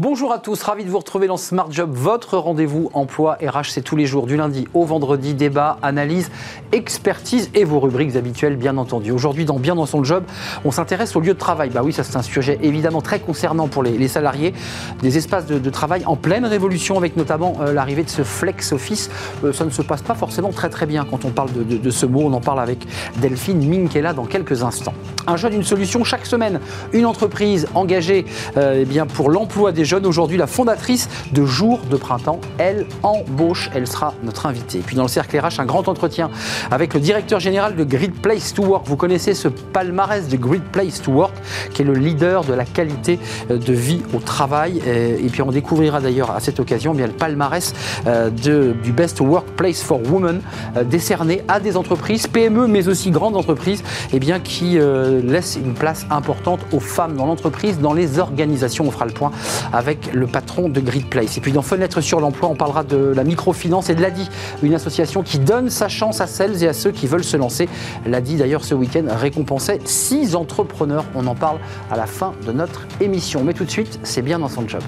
Bonjour à tous, ravi de vous retrouver dans Smart Job, votre rendez-vous emploi RH, c'est tous les jours, du lundi au vendredi, débat, analyse, expertise et vos rubriques habituelles, bien entendu. Aujourd'hui, dans Bien dans son job, on s'intéresse au lieu de travail. Bah oui, ça c'est un sujet évidemment très concernant pour les, salariés. Des espaces de, travail en pleine révolution, avec notamment euh, l'arrivée de ce flex office. Euh, ça ne se passe pas forcément très très bien quand on parle de, ce mot. On en parle avec Delphine Minkela dans quelques instants. Un jeune, une solution chaque semaine. Une entreprise engagée euh, eh bien, pour l'emploi des aujourd'hui, la fondatrice de Jour de Printemps. Elle embauche, elle sera notre invitée. Et puis dans le cercle RH, un grand entretien avec le directeur général de Great Place to Work. Vous connaissez ce palmarès de Great Place to Work, qui est le leader de la qualité euh, de vie au travail. Et puis on découvrira d'ailleurs à cette occasion bien le palmarès euh, du Best Workplace for Women, euh, décerné à des entreprises, PME, mais aussi grandes entreprises, et eh bien, qui laissent une place importante aux femmes dans l'entreprise, dans les organisations. On fera le point avec le patron de Grid Place. Et puis dans Fenêtre sur l'emploi, on parlera de la microfinance et de l'ADI, une association qui donne sa chance à celles et à ceux qui veulent se lancer. L'ADI d'ailleurs ce week-end récompensait six entrepreneurs. On en parle à la fin de notre émission. Mais tout de suite, c'est bien dans son job.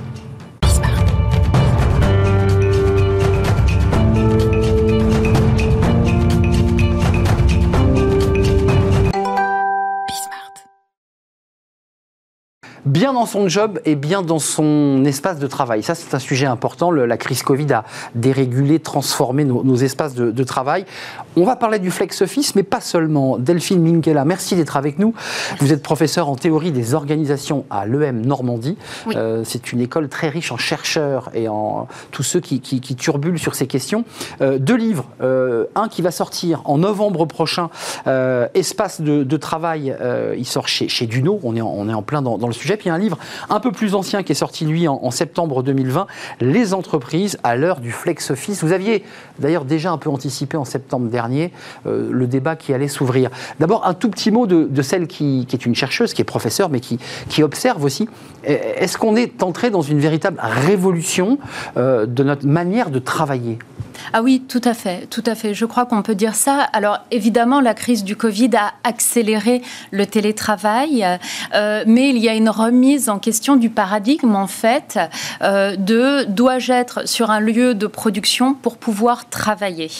Bien dans son job et bien dans son espace de travail. Ça, c'est un sujet important. la crise Covid a dérégulé, transformé nos, espaces de, travail. On va parler du flex office, mais pas seulement. Delphine Minkela, merci d'être avec nous. Vous êtes professeur en théorie des organisations à l'EM Normandie. Euh, c'est une école très riche en chercheurs et en tous ceux qui, turbulent sur ces questions. Euh, deux livres, euh, un qui va sortir en novembre prochain, Espace de, travail, il sort chez, chez Duno, on est en, on est en plein dans, dans le sujet puis un livre un peu plus ancien qui est sorti, lui, en, septembre 2020, Les entreprises à l'heure du flex office. Vous aviez d'ailleurs déjà un peu anticipé en septembre dernier euh, le débat qui allait s'ouvrir. D'abord, un tout petit mot de, celle qui, est une chercheuse, qui est professeure, mais qui, observe aussi. Est-ce qu'on est entré dans une véritable révolution euh, de notre manière de travailler? Ah oui, tout à fait, tout à fait. Je crois qu'on peut dire ça. Alors évidemment, la crise du Covid a accéléré le télétravail, euh, mais il y a une remise en question du paradigme en fait euh, de dois-je être sur un lieu de production pour pouvoir travailler.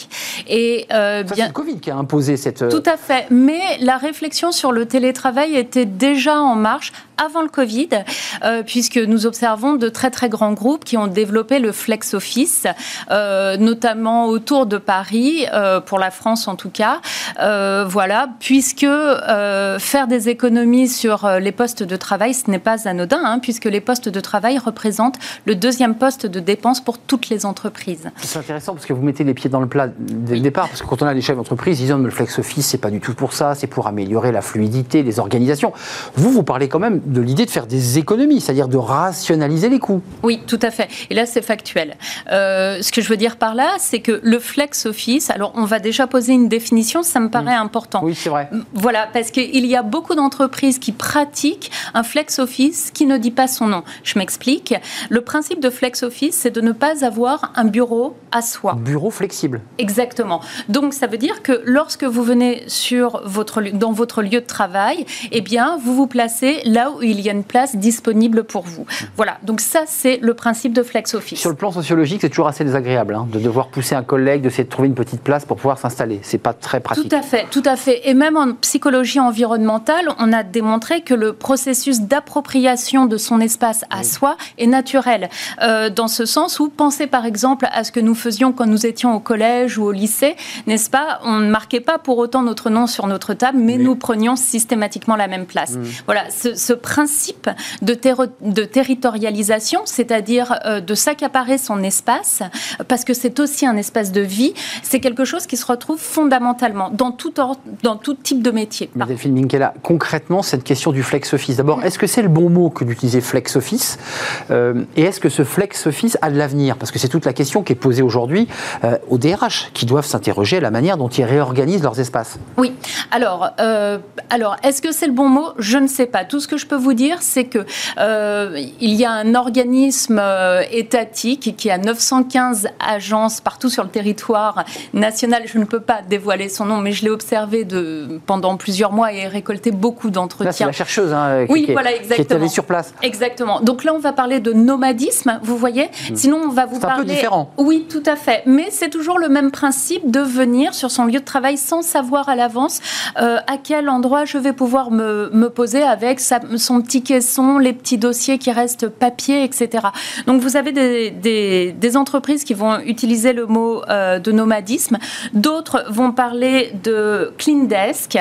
Et euh, bien, c'est le Covid qui a imposé cette. Tout à fait. Mais la réflexion sur le télétravail était déjà en marche avant le Covid, euh, puisque nous observons de très très grands groupes qui ont développé le flex office, euh, notamment autour de Paris, euh, pour la France en tout cas. voilà, puisque faire des économies sur les postes de travail, ce n'est pas anodin, hein, puisque les postes de travail représentent le deuxième poste de dépense pour toutes les entreprises. C'est intéressant parce que vous mettez les pieds dans le plat dès le départ, parce que quand on a des chefs d'entreprise, ils disent le flex office, c'est pas du tout pour ça, c'est pour améliorer la fluidité des organisations. Vous, vous parlez quand même de l'idée de faire des économies, c'est-à-dire de rationaliser les coûts. Oui, tout à fait. Et là, c'est factuel. Euh, ce que je veux dire par là, c'est que le flex office, alors on va déjà poser une définition, ça me paraît mm. important. Oui, c'est vrai. Voilà, parce qu'il y a beaucoup d'entreprises qui pratiquent un flex office qui ne dit pas son nom. Je m'explique. Le principe de flex office, c'est de ne pas avoir un bureau à soi. Bureau flexible. Exactement. Donc, ça veut dire que lorsque vous venez sur votre, dans votre lieu de travail, eh bien, vous vous placez là où il y a une place disponible pour vous. Voilà, donc ça c'est le principe de flex office. Sur le plan sociologique, c'est toujours assez désagréable hein, de devoir pousser un collègue, d'essayer de trouver une petite place pour pouvoir s'installer. C'est pas très pratique. Tout à fait, tout à fait. Et même en psychologie environnementale, on a démontré que le processus d'appropriation de son espace à soi est naturel. Euh, dans ce sens où, pensez par exemple à ce que nous faisions quand nous étions au collège ou au lycée, n'est-ce pas? On ne marquait pas pour autant notre nom sur notre table, mais nous prenions systématiquement la même place. Mmh. Voilà, ce, ce principe de, de territorialisation, c'est-à-dire euh, de s'accaparer son espace, parce que c'est aussi un espace de vie, c'est quelque chose qui se retrouve fondamentalement dans tout, dans tout type de métier. Delphine Minkela, concrètement, cette question du flex office, d'abord, est-ce que c'est le bon mot que d'utiliser flex office euh, Et est-ce que ce flex office a de l'avenir? Parce que c'est toute la question qui est posée aujourd'hui euh, aux DRH, qui doivent s'interroger à la manière dont ils réorganisent leurs espaces. Oui, alors, alors est-ce que c'est le bon mot? Je ne sais pas. Tout ce que je peux vous dire, c'est que euh, il y a un organisme euh, étatique qui a 915 agences partout sur le territoire national. Je ne peux pas dévoiler son nom, mais je l'ai observé de, pendant plusieurs mois et récolté beaucoup d'entretiens. C'est la chercheuse hein, oui, qui, voilà, qui, est allée sur place. Exactement. Donc là, on va parler de nomadisme, vous voyez. Hmm. Sinon, on va vous parler. C'est un peu différent. Oui, tout à fait. Mais c'est toujours le même principe de venir sur son lieu de travail sans savoir à l'avance euh, à quel endroit je vais pouvoir me, me poser avec sa, son petit caisson, les petits dossiers qui restent papier, etc. Donc vous avez des, des, des entreprises qui vont utiliser le mot euh, de nomadisme, d'autres vont parler de clean desk.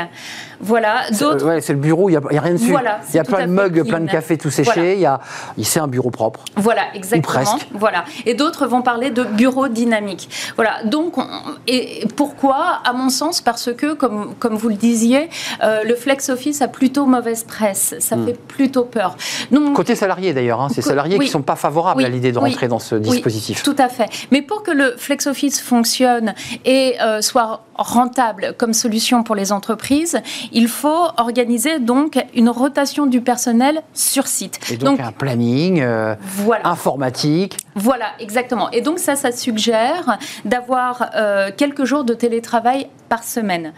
Voilà. D'autres. Ouais, c'est le bureau, il n'y a, a, rien dessus. Voilà, il y a plein de mugs, plein de café tout séché. Voilà. Il y a, c'est un bureau propre. Voilà, exactement. Ou presque. Voilà. Et d'autres vont parler de bureau dynamique. Voilà. Donc, on, et pourquoi À mon sens, parce que, comme, comme vous le disiez, euh, le flex office a plutôt mauvaise presse. Ça hmm. fait plutôt peur. Donc, Côté salarié d'ailleurs, hein, ces salariés oui. qui ne sont pas favorables oui. à l'idée de rentrer oui. dans ce dispositif. tout à fait. Mais pour que le flex office fonctionne et euh, soit rentable comme solution pour les entreprises, il faut organiser donc une rotation du personnel sur site. Et donc, donc un planning euh, voilà. informatique. Voilà, exactement. Et donc ça, ça suggère d'avoir euh, quelques jours de télétravail par semaine.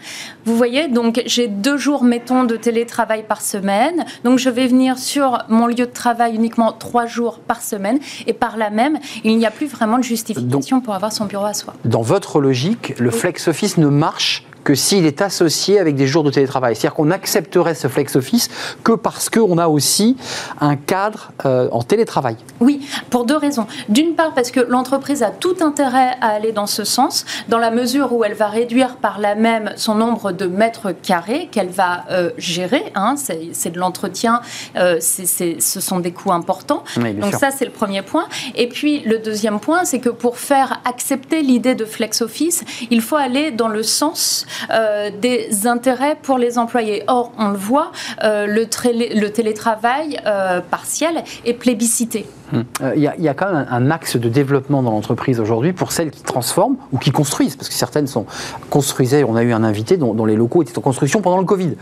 Vous voyez, donc j'ai deux jours, mettons, de télétravail par semaine. Donc je vais venir sur mon lieu de travail uniquement trois jours par semaine. Et par là même, il n'y a plus vraiment de justification donc, pour avoir son bureau à soi. Dans votre logique, le oui. flex office ne marche que s'il est associé avec des jours de télétravail. C'est-à-dire qu'on accepterait ce flex office que parce qu'on a aussi un cadre euh, en télétravail. Oui, pour deux raisons. D'une part, parce que l'entreprise a tout intérêt à aller dans ce sens, dans la mesure où elle va réduire par là même son nombre de mètres carrés qu'elle va euh, gérer. Hein, c'est de l'entretien, euh, ce sont des coûts importants. Oui, Donc sûr. ça, c'est le premier point. Et puis le deuxième point, c'est que pour faire accepter l'idée de flex office, il faut aller dans le sens euh, des intérêts pour les employés. Or, on le voit, euh, le, télétravail euh, partiel est plébiscité. Il hum. y, a quand même un, axe de développement dans l'entreprise aujourd'hui pour celles qui transforment ou qui construisent, parce que certaines sont construisaient. On a eu un invité dont, les locaux étaient en construction pendant le Covid.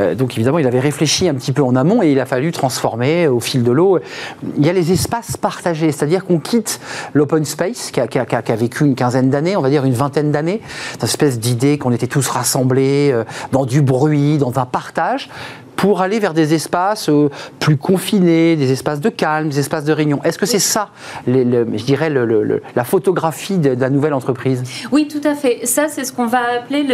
Euh, donc évidemment, il avait réfléchi un petit peu en amont et il a fallu transformer au fil de l'eau. Il y a les espaces partagés, c'est-à-dire qu'on quitte l'open space qui a, qui, a, qui a, vécu une quinzaine d'années, on va dire une vingtaine d'années, cette espèce d'idée qu'on était tous rassemblés euh, dans du bruit, dans un partage pour aller vers des espaces euh, plus confinés, des espaces de calme, des espaces de réunion. Est-ce que c'est ça, je dirais, la photographie de, la nouvelle entreprise? Oui, tout à fait. Ça, c'est ce qu'on va appeler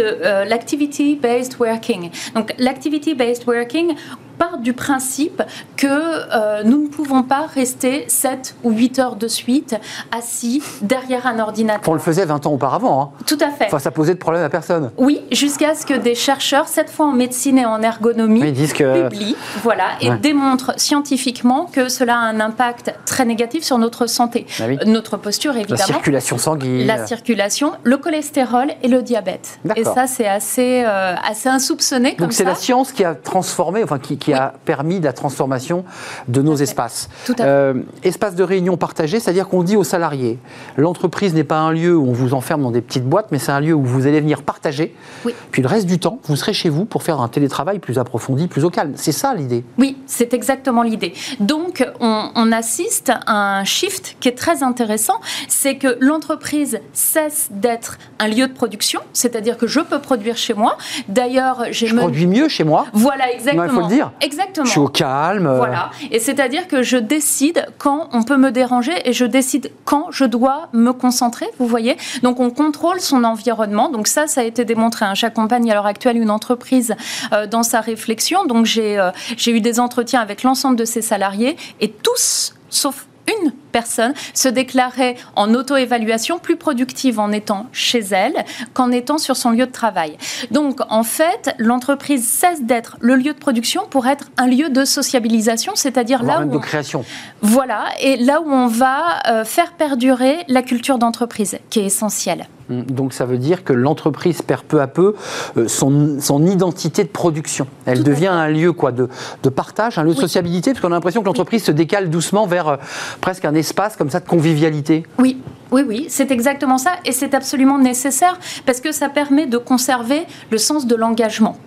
l'activity-based euh, working. Donc, l'activity-based working part du principe que euh, nous ne pouvons pas rester 7 ou 8 heures de suite assis derrière un ordinateur. On le faisait 20 ans auparavant. Hein. Tout à fait. Enfin, ça posait de problème à personne. Oui, jusqu'à ce que des chercheurs, cette fois en médecine et en ergonomie, oui, disent que... publient voilà, et ouais. démontrent scientifiquement que cela a un impact très négatif sur notre santé. Ah oui. Notre posture, évidemment. La circulation sanguine. La circulation, le cholestérol et le diabète. Et ça, c'est assez, euh, assez insoupçonné Donc c'est la science qui a transformé, enfin qui, qui qui a permis la transformation de nos Tout espaces. Tout à fait. Euh, espace de réunion partagé, c'est-à-dire qu'on dit aux salariés, l'entreprise n'est pas un lieu où on vous enferme dans des petites boîtes, mais c'est un lieu où vous allez venir partager. Oui. Puis le reste du temps, vous serez chez vous pour faire un télétravail plus approfondi, plus au calme. C'est ça l'idée. Oui, c'est exactement l'idée. Donc on, on, assiste à un shift qui est très intéressant, c'est que l'entreprise cesse d'être un lieu de production, c'est-à-dire que je peux produire chez moi. D'ailleurs, j'ai je produis mieux chez moi. Voilà, exactement. Il faut le dire. Exactement. Je suis au calme. Voilà. Et c'est-à-dire que je décide quand on peut me déranger et je décide quand je dois me concentrer, vous voyez. Donc on contrôle son environnement. Donc ça, ça a été démontré. Hein. J'accompagne à l'heure actuelle une entreprise euh, dans sa réflexion. Donc j'ai euh, eu des entretiens avec l'ensemble de ses salariés et tous, sauf une personne se déclarait en auto-évaluation plus productive en étant chez elle qu'en étant sur son lieu de travail. Donc, en fait, l'entreprise cesse d'être le lieu de production pour être un lieu de sociabilisation, c'est-à-dire là où de on... création. Voilà, et là où on va euh, faire perdurer la culture d'entreprise, qui est essentielle. Donc ça veut dire que l'entreprise perd peu à peu euh, son, son, identité de production. Elle Tout devient un lieu quoi, de, de, partage, un lieu de Oui. sociabilité, parce qu'on a l'impression que l'entreprise oui. se décale doucement vers euh, presque un espace comme ça de convivialité Oui, oui, oui, c'est exactement ça et c'est absolument nécessaire parce que ça permet de conserver le sens de l'engagement.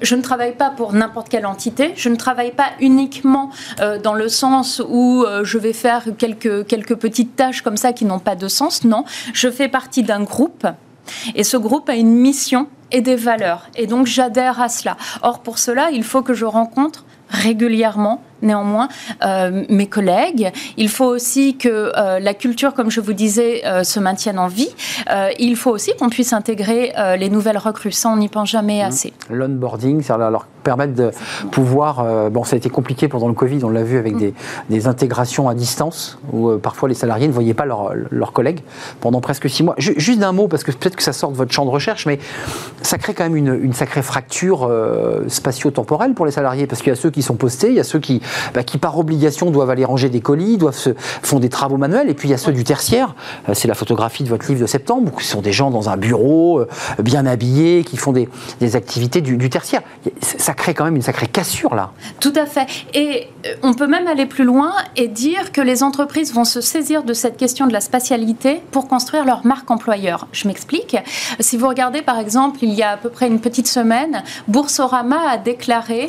Je ne travaille pas pour n'importe quelle entité, je ne travaille pas uniquement euh, dans le sens où euh, je vais faire quelques, quelques petites tâches comme ça qui n'ont pas de sens, non, je fais partie d'un groupe et ce groupe a une mission et des valeurs et donc j'adhère à cela. Or pour cela, il faut que je rencontre régulièrement néanmoins euh, mes collègues. Il faut aussi que euh, la culture, comme je vous disais, euh, se maintienne en vie. il faut aussi qu'on puisse intégrer les nouvelles recrues. Ça, on n'y pense jamais mmh. assez. L'onboarding, ça leur permettre de pouvoir... bon, ça a été compliqué pendant le Covid, on l'a vu avec mmh. des, intégrations à distance, où parfois les salariés ne voyaient pas leurs collègues pendant presque six mois. Juste d'un mot, parce que peut-être que ça sort de votre champ de recherche, mais ça crée quand même une, sacrée fracture spatio-temporelle pour les salariés, parce qu'il y a ceux qui sont postés, il y a ceux qui bah, qui par obligation doivent aller ranger des colis, doivent se, font des travaux manuels. Et puis il y a ceux du tertiaire. Euh, c'est la photographie de votre livre de septembre, ce sont des gens dans un bureau, euh, bien habillés, qui font des, activités du, du, tertiaire. Ça crée quand même une sacrée cassure là. Tout à fait. Et euh, on peut même aller plus loin et dire que les entreprises vont se saisir de cette question de la spatialité pour construire leur marque employeur. Je m'explique. Si vous regardez par exemple, il y a à peu près une petite semaine, Boursorama a déclaré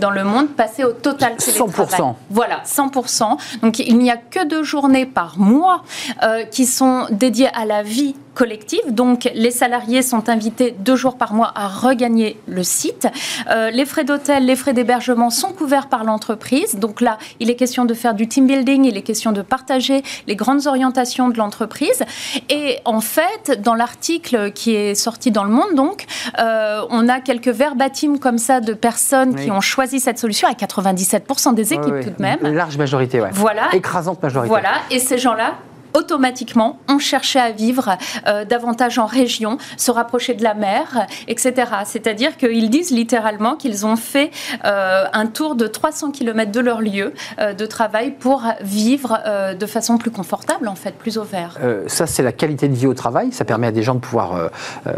dans le monde passer au total 100%. Voilà, 100%. Donc il n'y a que deux journées par mois euh, qui sont dédiées à la vie collective. Donc, les salariés sont invités deux jours par mois à regagner le site. Euh, les frais d'hôtel, les frais d'hébergement sont couverts par l'entreprise. Donc là, il est question de faire du team building, il est question de partager les grandes orientations de l'entreprise. Et en fait, dans l'article qui est sorti dans le monde, donc, euh, on a quelques verbatims comme ça de personnes qui ont choisi cette solution à 97% des équipes tout de même. Une large majorité, ouais. Voilà. Écrasante majorité. Voilà. Et ces gens-là automatiquement on cherchait à vivre euh, davantage en région, se rapprocher de la mer, etc. C'est-à-dire qu'ils disent littéralement qu'ils ont fait euh, un tour de 300 km de leur lieu euh, de travail pour vivre de façon plus confortable, en fait, plus au vert. ça, c'est la qualité de vie au travail. Ça permet à des gens de pouvoir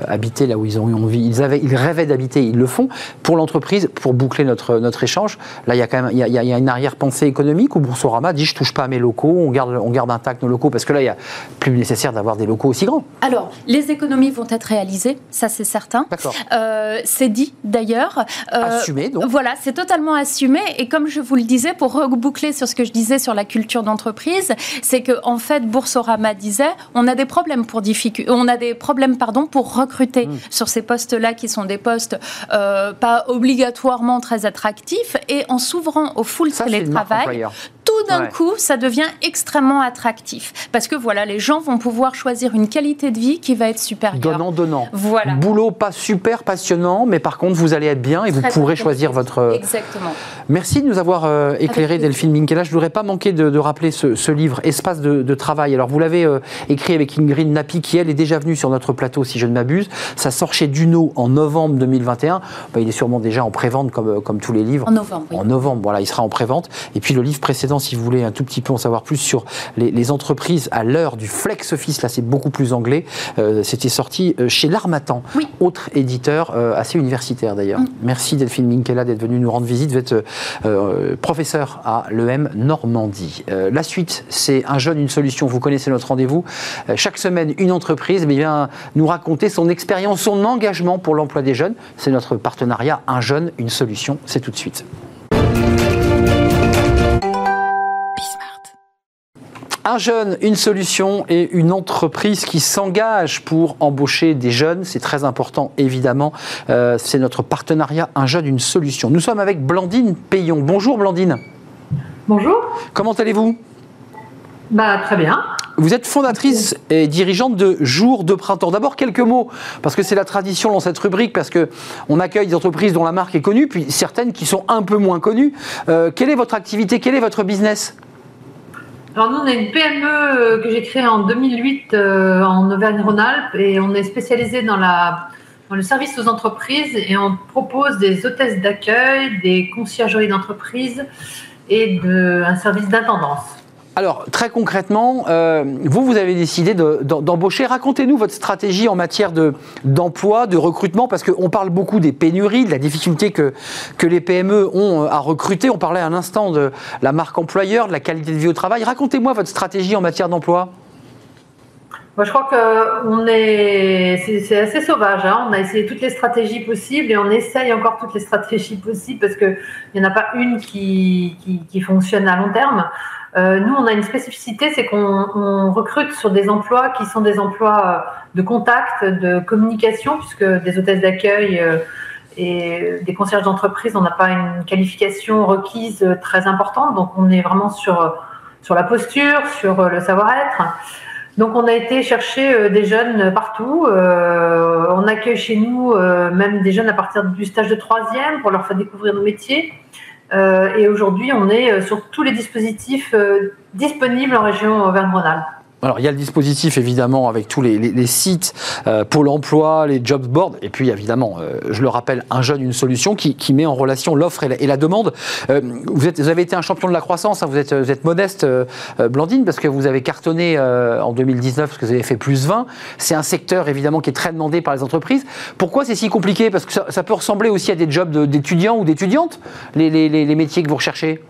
habiter là où ils ont eu envie. Ils, avaient, ils rêvaient d'habiter, ils le font. Pour l'entreprise, pour boucler notre, notre échange, là, il y a quand même il y a, une arrière-pensée économique où Boursorama dit je touche pas à mes locaux, on garde, on garde intact nos locaux parce que là, il n'y a plus nécessaire d'avoir des locaux aussi grands. Alors, les économies vont être réalisées, ça c'est certain. Euh, c'est dit d'ailleurs. Euh, assumé, donc. Voilà, c'est totalement assumé. Et comme je vous le disais, pour reboucler sur ce que je disais sur la culture d'entreprise, c'est que en fait, Boursorama disait, on a des problèmes pour on a des problèmes pardon pour recruter hmm. sur ces postes-là qui sont des postes euh, pas obligatoirement très attractifs. Et en s'ouvrant au full télétravail, tout d'un coup, ça devient extrêmement attractif. Parce que voilà, les gens vont pouvoir choisir une qualité de vie qui va être supérieure. Donnant, donnant. Voilà. Boulot pas super passionnant, mais par contre, vous allez être bien et vous pourrez choisir votre. Euh, Exactement. Merci de nous avoir euh, éclairé, Delphine Minkela. Je ne voudrais pas manquer de, rappeler ce, livre, Espace de, travail. Alors, vous l'avez euh, écrit avec Ingrid Napi, qui elle est déjà venue sur notre plateau, si je ne m'abuse. Ça sort chez Duno en novembre 2021. Bah, il est sûrement déjà en prévente, comme, comme tous les livres. En novembre. En novembre, voilà, il sera en prévente. Et puis, le livre précédent, si vous voulez un tout petit peu en savoir plus sur les, entreprises à l'heure du flex office, là c'est beaucoup plus anglais, euh, c'était sorti euh, chez L'Armatan, autre éditeur euh, assez universitaire d'ailleurs. Mm. Merci Delphine Minkela d'être venue nous rendre visite. Vous êtes professeur à l'EM Normandie. la suite, c'est Un jeune, une solution. Vous connaissez notre rendez-vous. chaque semaine, une entreprise eh vient nous raconter son expérience, son engagement pour l'emploi des jeunes. C'est notre partenariat Un jeune, une solution. C'est tout de suite. Un jeune, une solution et une entreprise qui s'engage pour embaucher des jeunes. C'est très important, évidemment. Euh, c'est notre partenariat Un jeune, une solution. Nous sommes avec Blandine Payon. Bonjour Blandine. Bonjour. Comment allez-vous? Bah, Très bien. Vous êtes fondatrice et dirigeante de Jour de Printemps. D'abord, quelques mots, parce que c'est la tradition dans cette rubrique, parce qu'on accueille des entreprises dont la marque est connue, puis certaines qui sont un peu moins connues. Euh, quelle est votre activité? Quel est votre business? Alors nous, on est une PME euh, que j'ai créée en 2008 euh, en Auvergne-Rhône-Alpes et on est spécialisé dans, la, dans le service aux entreprises et on propose des hôtesses d'accueil, des conciergeries d'entreprise et de, un service d'intendance. Alors, très concrètement, euh, vous, vous avez décidé d'embaucher. Racontez-nous votre stratégie en matière d'emploi, de, recrutement, parce qu'on parle beaucoup des pénuries, de la difficulté que, les PME ont euh, à recruter. On parlait un instant de la marque employeur, de la qualité de vie au travail. Racontez-moi votre stratégie en matière d'emploi. Moi, je crois que est, c'est assez sauvage. Hein. On a essayé toutes les stratégies possibles et on essaye encore toutes les stratégies possibles parce qu'il n'y en a pas une qui fonctionne à long terme. Euh, nous, on a une spécificité, c'est qu'on recrute sur des emplois qui sont des emplois euh, de contact, de communication, puisque des hôtesses d'accueil euh, et des concierges d'entreprise, on n'a pas une qualification requise très importante. Donc, on est vraiment sur, sur la posture, sur le savoir-être. Donc, on a été chercher des jeunes partout. on accueille chez nous même des jeunes à partir du stage de troisième pour leur faire découvrir nos métiers. Euh, et aujourd'hui, on est euh, sur tous les dispositifs euh, disponibles en région Auvergne-Rhône-Alpes. Alors, il y a le dispositif, évidemment, avec tous les, sites, euh, Pôle emploi, les job boards, et puis, évidemment, euh, je le rappelle, un jeune, une solution qui, met en relation l'offre et, la demande. Euh, vous, êtes, vous, avez été un champion de la croissance, hein, vous, êtes, vous, êtes, modeste, Blandine, parce que vous avez cartonné en 2019, parce que vous avez fait plus 20. C'est un secteur, évidemment, qui est très demandé par les entreprises. Pourquoi c'est si compliqué? Parce que ça, peut ressembler aussi à des jobs d'étudiants ou d'étudiantes, les, les métiers que vous recherchez?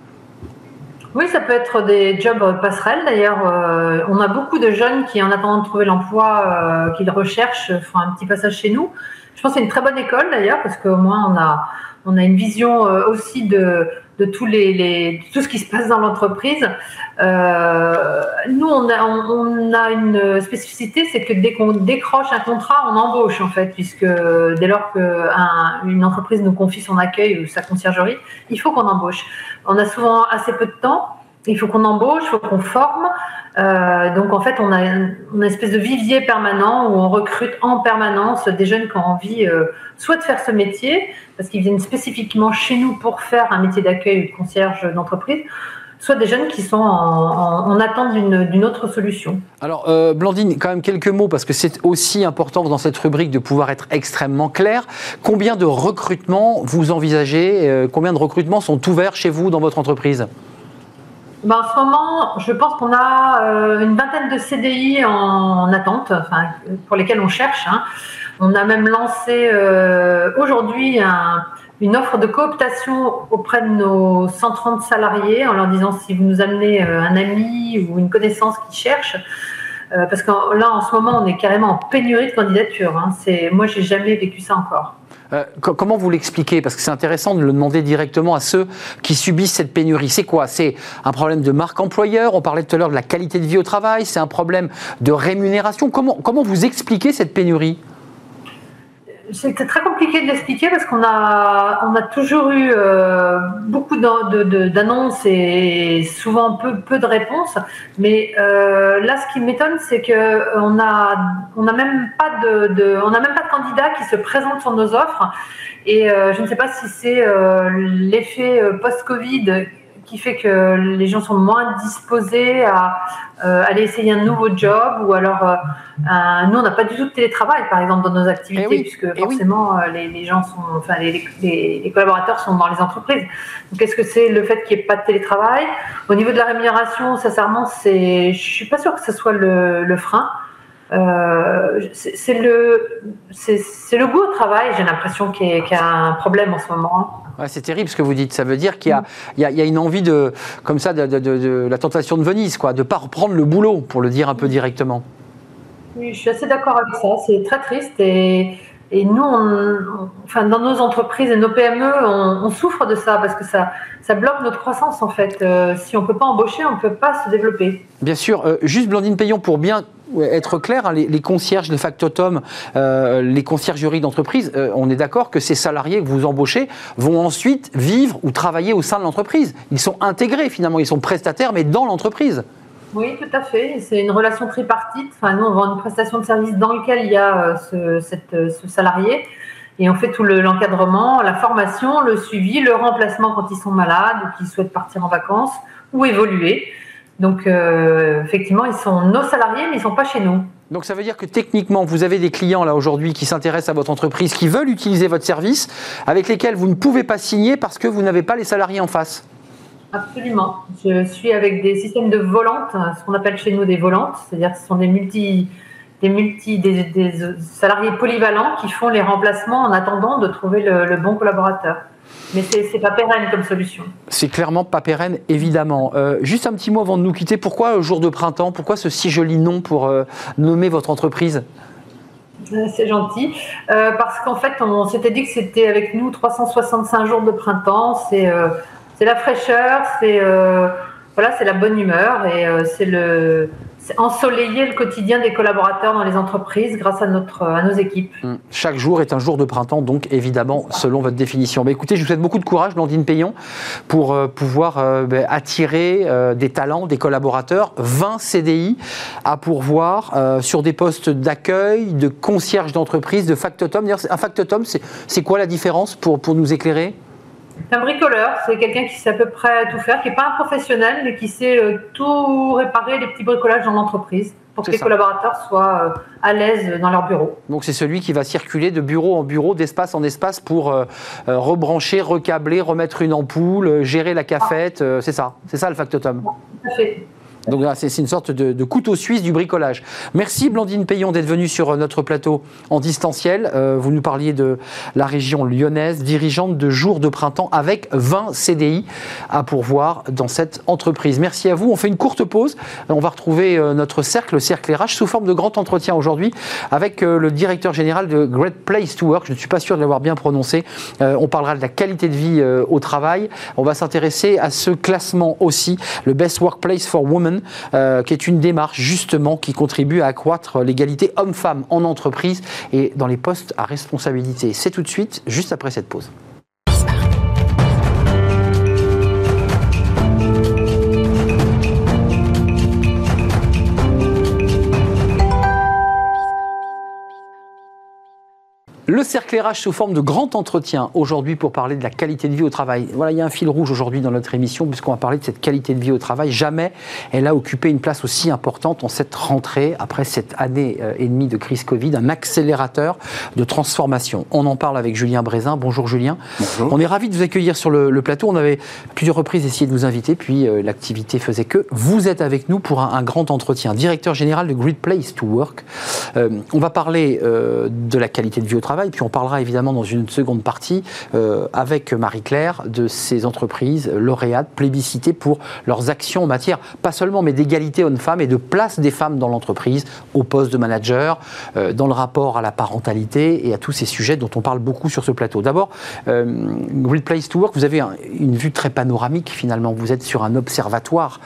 Oui, ça peut être des jobs passerelles. D'ailleurs, euh, on a beaucoup de jeunes qui, en attendant de trouver l'emploi euh, qu'ils recherchent, font un petit passage chez nous. Je pense que c'est une très bonne école d'ailleurs, parce qu'au moins on a, on a une vision euh, aussi de, de les, tout ce qui se passe dans l'entreprise. Euh, nous, on a, on a, une spécificité, c'est que dès qu'on décroche un contrat, on embauche en fait, puisque dès lors qu'une entreprise nous confie son accueil ou sa conciergerie, il faut qu'on embauche. On a souvent assez peu de temps. Il faut qu'on embauche, il faut qu'on forme. Euh, donc en fait, on a, une, espèce de vivier permanent où on recrute en permanence des jeunes qui ont envie euh, soit de faire ce métier, parce qu'ils viennent spécifiquement chez nous pour faire un métier d'accueil ou de concierge d'entreprise, soit des jeunes qui sont en, attente d'une autre solution. Alors, euh, Blandine, quand même quelques mots, parce que c'est aussi important dans cette rubrique de pouvoir être extrêmement clair. Combien de recrutements vous envisagez Combien de recrutements sont ouverts chez vous dans votre entreprise? Ben, en ce moment, je pense qu'on a euh, une vingtaine de CDI en, attente, enfin, pour lesquels on cherche. Hein. On a même lancé euh, aujourd'hui une offre de cooptation auprès de nos 130 salariés en leur disant si vous nous amenez euh, un ami ou une connaissance qui cherche, parce que là en ce moment on est carrément en pénurie de candidatures. Hein. C'est, moi j'ai jamais vécu ça encore. Euh, comment vous l'expliquez? Parce que c'est intéressant de le demander directement à ceux qui subissent cette pénurie. C'est quoi? C'est un problème de marque employeur? On parlait tout à l'heure de la qualité de vie au travail. C'est un problème de rémunération? Comment, comment vous expliquez cette pénurie? C'est très compliqué de l'expliquer parce qu'on a, on a toujours eu euh, beaucoup d'annonces et souvent peu, peu de réponses. Mais euh, là, ce qui m'étonne, c'est que on a, on a même pas de, on a même pas de candidats qui se présentent sur nos offres. Et euh, je ne sais pas si c'est l'effet post-Covid qui fait que les gens sont moins disposés à euh, aller essayer un nouveau job ou alors euh, nous on n'a pas du tout de télétravail par exemple dans nos activités eh puisque eh forcément euh, les, gens sont enfin les, les, collaborateurs sont dans les entreprises. Donc est-ce que c'est le fait qu'il n'y ait pas de télétravail? Au niveau de la rémunération sincèrement c'est je suis pas sûre que ce soit le, le frein c'est le c'est le goût au travail j'ai l'impression qu'il y, a un problème en ce moment c'est terrible ce que vous dites. Ça veut dire qu'il y, a une envie de, comme ça, de, la tentation de Venise, quoi, de ne pas reprendre le boulot, pour le dire un peu directement. Oui, je suis assez d'accord avec ça. C'est très triste et, nous, enfin, dans nos entreprises et nos PME, on, souffre de ça parce que ça, ça bloque notre croissance en fait. Euh, si on ne peut pas embaucher, on ne peut pas se développer. Bien sûr. Euh, juste Blandine Payon, pour bien être clair, hein, les, concierges de factotum, euh, les conciergeries d'entreprise, euh, on est d'accord que ces salariés que vous embauchez vont ensuite vivre ou travailler au sein de l'entreprise. Ils sont intégrés finalement, ils sont prestataires, mais dans l'entreprise. Oui, tout à fait. C'est une relation tripartite. Enfin, nous, on vend une prestation de service dans laquelle il y a euh, ce, salarié. Et on fait tout l'encadrement, la formation, le suivi, le remplacement quand ils sont malades ou qu'ils souhaitent partir en vacances ou évoluer. Donc, euh, effectivement, ils sont nos salariés, mais ils ne sont pas chez nous. Donc ça veut dire que techniquement, vous avez des clients là aujourd'hui qui s'intéressent à votre entreprise, qui veulent utiliser votre service, avec lesquels vous ne pouvez pas signer parce que vous n'avez pas les salariés en face. Absolument. Je suis avec des systèmes de volantes, ce qu'on appelle chez nous des volantes, c'est-à-dire que ce sont des multi, des multi, des, salariés polyvalents qui font les remplacements en attendant de trouver le, bon collaborateur. Mais c'est n'est pas pérenne comme solution. C'est clairement pas pérenne, évidemment. Euh, juste un petit mot avant de nous quitter. Pourquoi jour de printemps Pourquoi ce si joli nom pour euh, nommer votre entreprise? Euh, c'est gentil. parce qu'en fait, on s'était dit que c'était avec nous 365 jours de printemps. C'est la fraîcheur, c'est euh, voilà, c'est la bonne humeur et euh, c'est le ensoleiller le quotidien des collaborateurs dans les entreprises grâce à, notre, à nos équipes. Hum. Chaque jour est un jour de printemps, donc évidemment, selon votre définition. Mais écoutez, je vous souhaite beaucoup de courage, Blandine Payon, pour euh, pouvoir ben, attirer des talents, des collaborateurs. 20 CDI à pourvoir sur des postes d'accueil, de concierge d'entreprise, de factotum. Un factotum, c'est quoi la différence pour, pour nous éclairer? C'est un bricoleur, c'est quelqu'un qui sait à peu près tout faire, qui n'est pas un professionnel, mais qui sait euh, tout réparer, les petits bricolages dans l'entreprise pour que les collaborateurs soient euh, à l'aise dans leur bureau. Donc c'est celui qui va circuler de bureau en bureau, d'espace en espace pour euh, rebrancher, recabler, remettre une ampoule, gérer la cafette. c'est ça, c'est ça le factotum. Tout à fait. Donc c'est une sorte de, couteau suisse du bricolage. Merci Blandine Payon d'être venue sur notre plateau en distanciel. Euh, vous nous parliez de la région lyonnaise, dirigeante de jour de printemps avec 20 CDI à pourvoir dans cette entreprise. Merci à vous. On fait une courte pause. On va retrouver euh, notre cercle, le cercle RH, sous forme de grand entretien aujourd'hui avec euh, le directeur général de Great Place to Work. Je ne suis pas sûr de l'avoir bien prononcé. On parlera de la qualité de vie au travail. On va s'intéresser à ce classement aussi, le Best Workplace for Women euh, qui est une démarche justement qui contribue à accroître l'égalité homme-femme en entreprise et dans les postes à responsabilité. C'est tout de suite, juste après cette pause. Le cercle RH sous forme de grand entretien aujourd'hui pour parler de la qualité de vie au travail. Voilà, il y a un fil rouge aujourd'hui dans notre émission puisqu'on va parler de cette qualité de vie au travail. Jamais elle a occupé une place aussi importante en cette rentrée, après cette année euh, et demie de crise Covid, un accélérateur de transformation. On en parle avec Julien Brézin. Bonjour Julien. Bonjour. On est ravi de vous accueillir sur le, plateau. On avait plusieurs reprises essayé de vous inviter, puis euh, l'activité faisait que. Vous êtes avec nous pour un, grand entretien. Directeur général de Great Place to Work. Euh, on va parler de la qualité de vie au travail puis on parlera évidemment dans une seconde partie euh, avec Marie-Claire de ces entreprises lauréates, plébiscitées pour leurs actions en matière, pas seulement, mais d'égalité hommes-femmes et de place des femmes dans l'entreprise, au poste de manager, euh, dans le rapport à la parentalité et à tous ces sujets dont on parle beaucoup sur ce plateau. D'abord, euh, Great Place to Work, vous avez une vue très panoramique finalement. Vous êtes sur un observatoire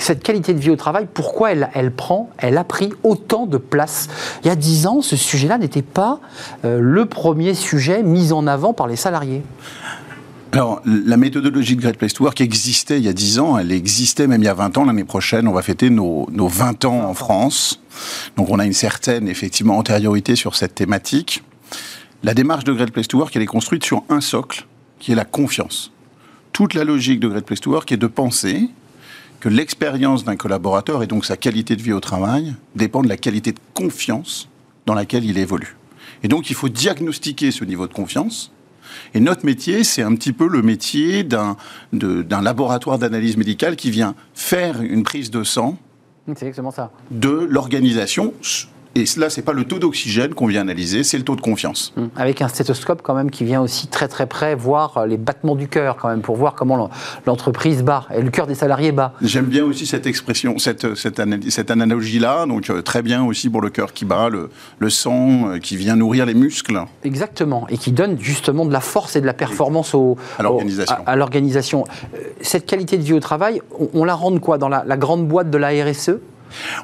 cette qualité de vie au travail, pourquoi elle, prend, elle a pris autant de place Il y a dix ans, ce sujet-là n'était pas euh, le premier sujet mis en avant par les salariés. Alors, la méthodologie de Great Place to Work existait il y a 10 ans, elle existait même il y a 20 ans. L'année prochaine, on va fêter nos, nos 20 ans en France. Donc, on a une certaine, effectivement, antériorité sur cette thématique. La démarche de Great Place to Work, elle est construite sur un socle, qui est la confiance. Toute la logique de Great Place to Work est de penser que l'expérience d'un collaborateur et donc sa qualité de vie au travail dépend de la qualité de confiance dans laquelle il évolue. Et donc il faut diagnostiquer ce niveau de confiance. Et notre métier, c'est un petit peu le métier d'un laboratoire d'analyse médicale qui vient faire une prise de sang de l'organisation et là, c'est pas le taux d'oxygène qu'on vient analyser, c'est le taux de confiance. Hum. Avec un stéthoscope quand même qui vient aussi très très près voir euh, les battements du cœur quand même pour voir comment l'entreprise bat et le cœur des salariés bat. J'aime bien aussi cette expression, cette, cette, cette analogie-là. Donc euh, très bien aussi pour le cœur qui bat, le, le sang euh, qui vient nourrir les muscles. Exactement et qui donne justement de la force et de la performance au, à l'organisation. Cette qualité de vie au travail, on, la rend quoi? Dans la, la grande boîte de la RSE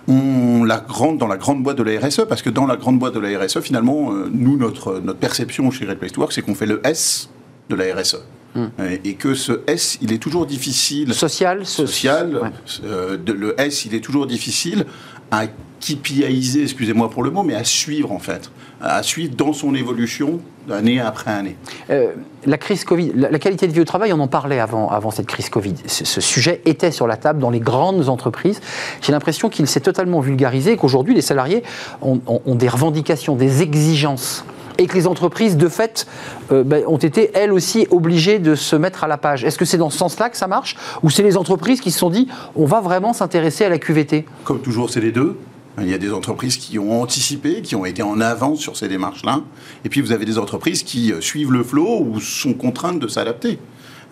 on la rentre dans la grande boîte de la RSE, parce que dans la grande boîte de la RSE, finalement, euh, nous, notre, notre perception chez Great Place to Work, c'est qu'on fait le S de la RSE. Hmm. Et que ce S, il est toujours difficile. Social Social. Euh, le S, il est toujours difficile à KPIiser, excusez-moi pour le mot, mais à suivre en fait. À suivre dans son évolution année après année. Euh, la crise Covid, la, qualité de vie au travail, on en parlait avant, avant cette crise Covid. Ce, sujet était sur la table dans les grandes entreprises. J'ai l'impression qu'il s'est totalement vulgarisé et qu'aujourd'hui, les salariés ont, des revendications, des exigences et que les entreprises, de fait, euh, ben, ont été elles aussi obligées de se mettre à la page. Est-ce que c'est dans ce sens-là que ça marche Ou c'est les entreprises qui se sont dit on va vraiment s'intéresser à la QVT Comme toujours, c'est les deux. Il y a des entreprises qui ont anticipé, qui ont été en avance sur ces démarches-là. Et puis vous avez des entreprises qui euh, suivent le flot ou sont contraintes de s'adapter.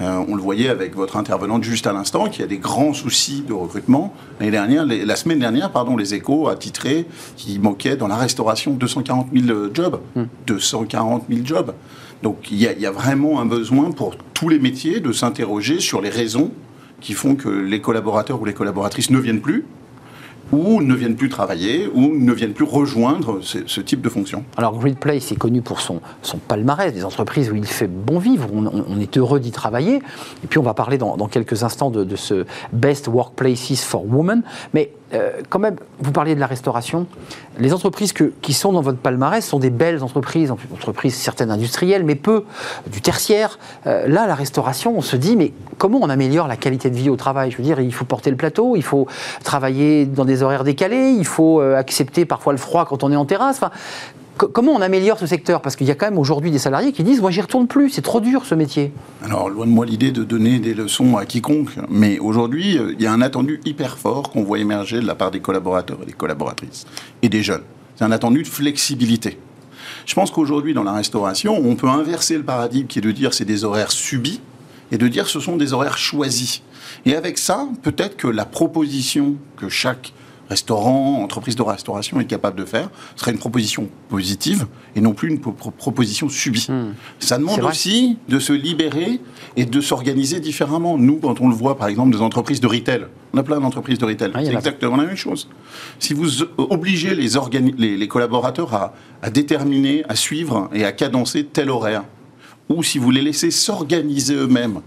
Euh, on le voyait avec votre intervenante juste à l'instant, qu'il y a des grands soucis de recrutement. dernière, la semaine dernière, pardon, les échos a titré qui moquait dans la restauration 240 000 jobs. 240 hmm. 000 jobs. Donc il y, a, il y, a, vraiment un besoin pour tous les métiers de s'interroger sur les raisons qui font que les collaborateurs ou les collaboratrices ne viennent plus ou ne viennent plus travailler, ou ne viennent plus rejoindre ce, type de fonction. Alors Grid Place est connu pour son, palmarès, des entreprises où il fait bon vivre, on, est heureux d'y travailler, et puis on va parler dans, quelques instants de, de, ce Best Workplaces for Women, mais euh, quand même, vous parliez de la restauration. Les entreprises qui sont dans votre palmarès sont des belles entreprises, entreprises certaines industrielles, mais peu du tertiaire. Euh, là, la restauration, on se dit, mais comment on améliore la qualité de vie au travail? Je veux dire, il faut porter le plateau, il faut travailler dans des horaires décalés, il faut euh, accepter parfois le froid quand on est en terrasse. Comment on améliore ce secteur? Parce qu'il y a quand même aujourd'hui des salariés qui disent Moi, j'y retourne plus, c'est trop dur ce métier. Alors, loin de moi l'idée de donner des leçons à quiconque, mais aujourd'hui, euh, il y a un attendu hyper fort qu'on voit émerger de la part des collaborateurs et des collaboratrices et des jeunes. C'est un attendu de flexibilité. Je pense qu'aujourd'hui, dans la restauration, on peut inverser le paradigme qui est de dire c'est des horaires subis et de dire ce sont des horaires choisis. Et avec ça, peut-être que la proposition que chaque restaurant, entreprise de restauration est capable de faire, ce serait une proposition positive et non plus une proposition subie. Hmm. Ça demande aussi de se libérer et de s'organiser différemment. Nous, quand on le voit, par exemple, des entreprises de retail, on a plein d'entreprises de retail, c'est exactement la même chose. Si vous obligez les, les, collaborateurs à, à déterminer, à suivre et à cadencer tel horaire, ou si vous les laissez s'organiser eux-mêmes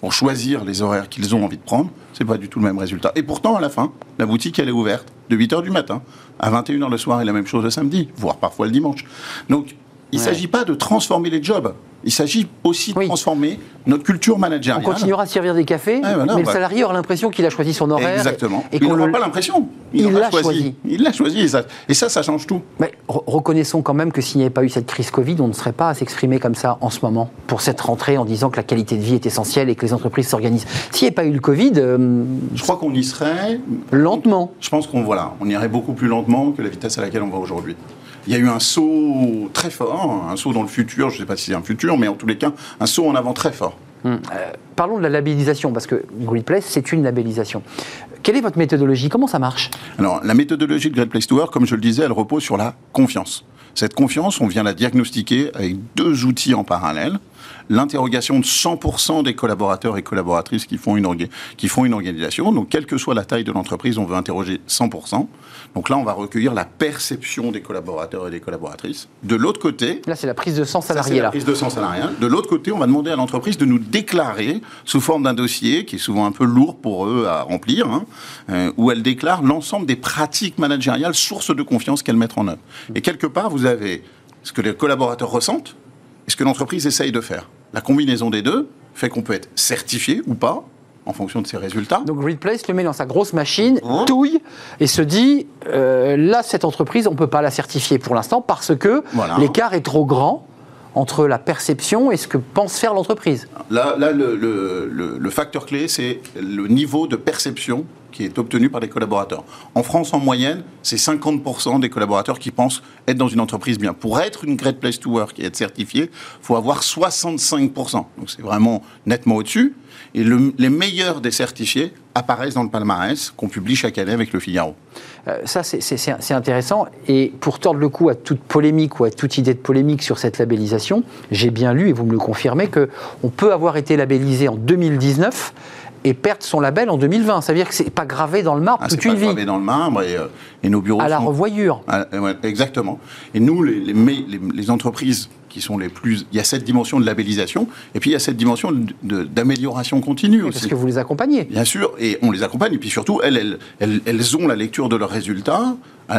pour choisir les horaires qu'ils ont envie de prendre, c'est pas du tout le même résultat. Et pourtant, à la fin, la boutique, elle est ouverte de 8h du matin à 21h le soir et la même chose le samedi, voire parfois le dimanche. Donc, il ne s'agit pas de transformer les jobs. Il s'agit aussi de transformer notre culture managériale. On continuera à servir des cafés, mais le salarié aura l'impression qu'il a choisi son horaire. Exactement. Et il n'aura pas l'impression. Il l'a choisi. Il l'a choisi. Et ça, ça, change tout. Mais reconnaissons quand même que s'il n'y avait pas eu cette crise Covid, on ne serait pas à s'exprimer comme ça en ce moment, pour cette rentrée, en disant que la qualité de vie est essentielle et que les entreprises s'organisent. S'il n'y avait pas eu le Covid... Euh, je crois qu'on y serait... Lentement. Je pense qu'on voilà, on irait beaucoup plus lentement que la vitesse à laquelle on va aujourd'hui il y a eu un saut très fort, un saut dans le futur, je ne sais pas si c'est un futur, mais en tous les cas, un saut en avant très fort. Hum. Euh, parlons de la labellisation, parce que Great Place, c'est une labellisation. Quelle est votre méthodologie? Comment ça marche? Alors, la méthodologie de Great Place to Work, comme je le disais, elle repose sur la confiance. Cette confiance, on vient la diagnostiquer avec deux outils en parallèle l'interrogation de 100% des collaborateurs et collaboratrices qui font, une qui font une organisation. Donc, quelle que soit la taille de l'entreprise, on veut interroger 100%. Donc là, on va recueillir la perception des collaborateurs et des collaboratrices. De l'autre côté... Là, c'est la prise de sang salarié. la prise de sang salarié. De l'autre côté, on va demander à l'entreprise de nous déclarer, sous forme d'un dossier, qui est souvent un peu lourd pour eux à remplir, hein, euh, où elle déclare l'ensemble des pratiques managériales, sources de confiance qu'elle met en œuvre. Et quelque part, vous avez ce que les collaborateurs ressentent et ce que l'entreprise essaye de faire. La combinaison des deux fait qu'on peut être certifié ou pas en fonction de ses résultats. Donc Readplace le met dans sa grosse machine, mmh. touille et se dit euh, là cette entreprise on ne peut pas la certifier pour l'instant parce que l'écart est trop grand entre la perception et ce que pense faire l'entreprise. Là, là le, le facteur clé c'est le niveau de perception qui est obtenu par les collaborateurs. En France, en moyenne, c'est 50% des collaborateurs qui pensent être dans une entreprise bien. Pour être une Great Place to Work et être certifié, il faut avoir 65%. Donc c'est vraiment nettement au-dessus. Et les meilleurs des certifiés apparaissent dans le palmarès qu'on publie chaque année avec le Figaro. Euh, ça, c'est intéressant. Et pour tordre le cou à toute polémique ou à toute idée de polémique sur cette labellisation, j'ai bien lu, et vous me le confirmez, qu'on peut avoir été labellisé en 2019 et perdre son label en 2020. Ça veut dire que c'est pas gravé dans le marbre ah, toute une vie. gravé dans le marbre et, euh, nos bureaux. À la revoyure. Ah, exactement. Et nous, les, les, entreprises qui sont les plus. Il y a cette dimension de labellisation et puis il y a cette dimension d'amélioration continue aussi. Parce que vous les accompagnez. Bien sûr, et on les accompagne. Et puis surtout, elles, elles, elles, elles ont la lecture de leurs résultats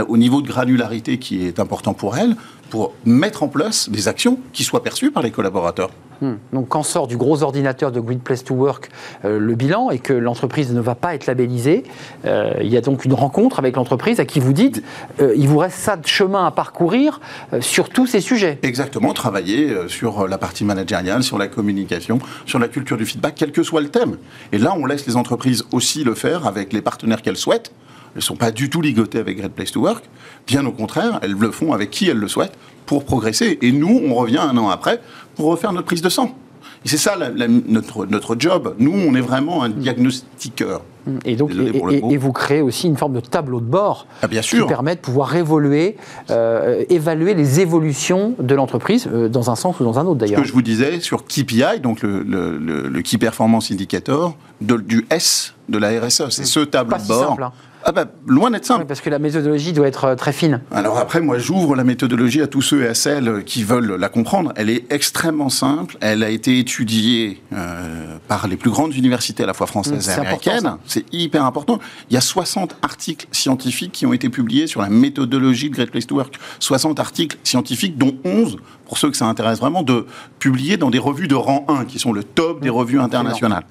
au niveau de granularité qui est important pour elle, pour mettre en place des actions qui soient perçues par les collaborateurs. Hmm. Donc quand sort du gros ordinateur de Great Place to Work euh, le bilan et que l'entreprise ne va pas être labellisée, euh, il y a donc une rencontre avec l'entreprise à qui vous dites euh, il vous reste ça de chemin à parcourir sur tous ces sujets. Exactement, travailler sur la partie managériale, sur la communication, sur la culture du feedback, quel que soit le thème. Et là, on laisse les entreprises aussi le faire avec les partenaires qu'elles souhaitent. Elles ne sont pas du tout ligotées avec Great Place to Work. Bien au contraire, elles le font avec qui elles le souhaitent pour progresser. Et nous, on revient un an après pour refaire notre prise de sang. Et c'est ça notre, notre job. Nous, on est vraiment un diagnostiqueur. Et donc, et, vous créez aussi une forme de tableau de bord ah, bien qui permet de pouvoir évoluer, euh, évaluer les évolutions de l'entreprise euh, dans un sens ou dans un autre d'ailleurs. Ce que je vous disais sur KPI, donc le, le, Key Performance Indicator du S de la RSE, c'est ce tableau de bord. Simple, hein. Ah bah, loin d'être simple. parce que la méthodologie doit être euh, très fine. Alors après, moi, j'ouvre la méthodologie à tous ceux et à celles qui veulent la comprendre. Elle est extrêmement simple. Elle a été étudiée euh, par les plus grandes universités à la fois françaises et américaines. C'est hyper important. Il y a 60 articles scientifiques qui ont été publiés sur la méthodologie de Great Place to Work. 60 articles scientifiques, dont 11, pour ceux que ça intéresse vraiment, de publier dans des revues de rang 1, qui sont le top des mmh. revues internationales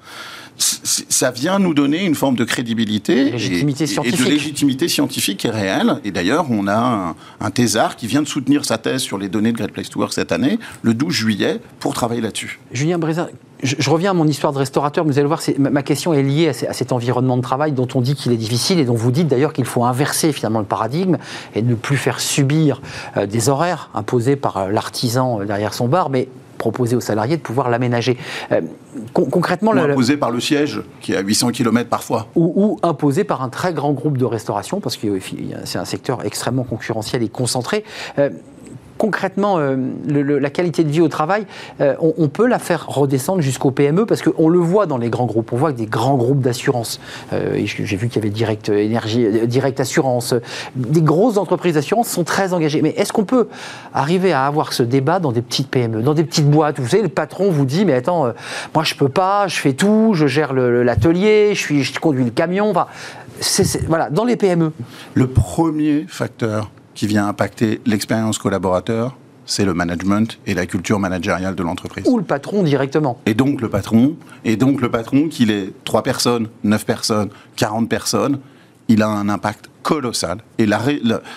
ça vient nous donner une forme de crédibilité et, de légitimité scientifique qui est réelle. Et d'ailleurs, on a un, thésard qui vient de soutenir sa thèse sur les données de Great Place to Work cette année, le 12 juillet, pour travailler là-dessus. Julien Brézin, je, reviens à mon histoire de restaurateur, vous allez voir, ma, question est liée à, cet environnement de travail dont on dit qu'il est difficile et dont vous dites d'ailleurs qu'il faut inverser finalement le paradigme et ne plus faire subir euh, des horaires imposés par euh, l'artisan euh, derrière son bar, mais proposer aux salariés de pouvoir l'aménager. Euh, concrètement, imposé par le siège, qui est à 800 km parfois. Ou, imposé par un très grand groupe de restauration, parce que c'est un secteur extrêmement concurrentiel et concentré. Euh, concrètement euh, la qualité de vie au travail, euh, on, peut la faire redescendre jusqu'au PME parce qu'on le voit dans les grands groupes. On voit que des grands groupes d'assurance, euh, j'ai vu qu'il y avait Direct Énergie, Direct Assurance, des grosses entreprises d'assurance sont très engagées. Mais est-ce qu'on peut arriver à avoir ce débat dans des petites PME, dans des petites boîtes Vous savez, le patron vous dit, mais attends, moi je peux pas, je fais tout, je gère l'atelier, je, je conduis le camion. Voilà, dans les PME. Le premier facteur qui vient impacter l'expérience collaborateur, c'est le management et la culture managériale de l'entreprise. Ou le patron directement. Et donc le patron, et donc le patron, qu'il ait 3 personnes, 9 personnes, 40 personnes, il a un impact colossal. Et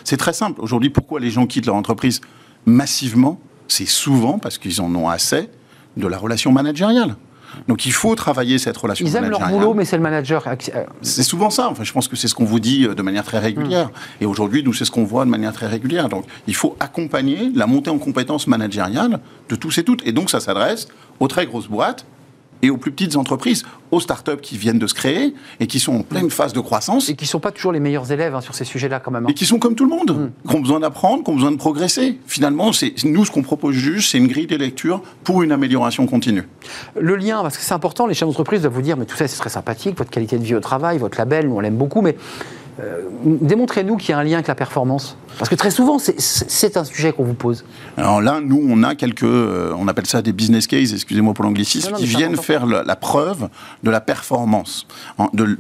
c'est très simple. Aujourd'hui, pourquoi les gens quittent leur entreprise massivement? C'est souvent parce qu'ils en ont assez de la relation managériale. Donc il faut travailler cette relation. Ils aiment leur boulot, mais c'est le manager. Euh, c'est souvent ça. Enfin, je pense que c'est ce qu'on vous dit euh, de manière très régulière. Et aujourd'hui, nous, c'est ce qu'on voit de manière très régulière. Donc il faut accompagner la montée en compétences managériales de tous et toutes. Et donc ça s'adresse aux très grosses boîtes et aux plus petites entreprises, aux startups qui viennent de se créer et qui sont en pleine phase de croissance. Et qui ne sont pas toujours les meilleurs élèves hein, sur ces sujets-là quand même. Hein. Et qui sont comme tout le monde, mm. qui ont besoin d'apprendre, qui ont besoin de progresser. Finalement, c'est nous ce qu'on propose juste, c'est une grille de lecture pour une amélioration continue. Le lien, parce que c'est important, les chefs d'entreprise doivent vous dire, mais tout ça c'est très sympathique, votre qualité de vie au travail, votre label, nous on l'aime beaucoup, mais euh, démontrez-nous qu'il y a un lien avec la performance. Parce que très souvent, c'est un sujet qu'on vous pose. Alors là, nous, on a quelques, euh, on appelle ça des business cases, excusez-moi pour l'anglicisme, qui viennent faire la, preuve de la performance, de,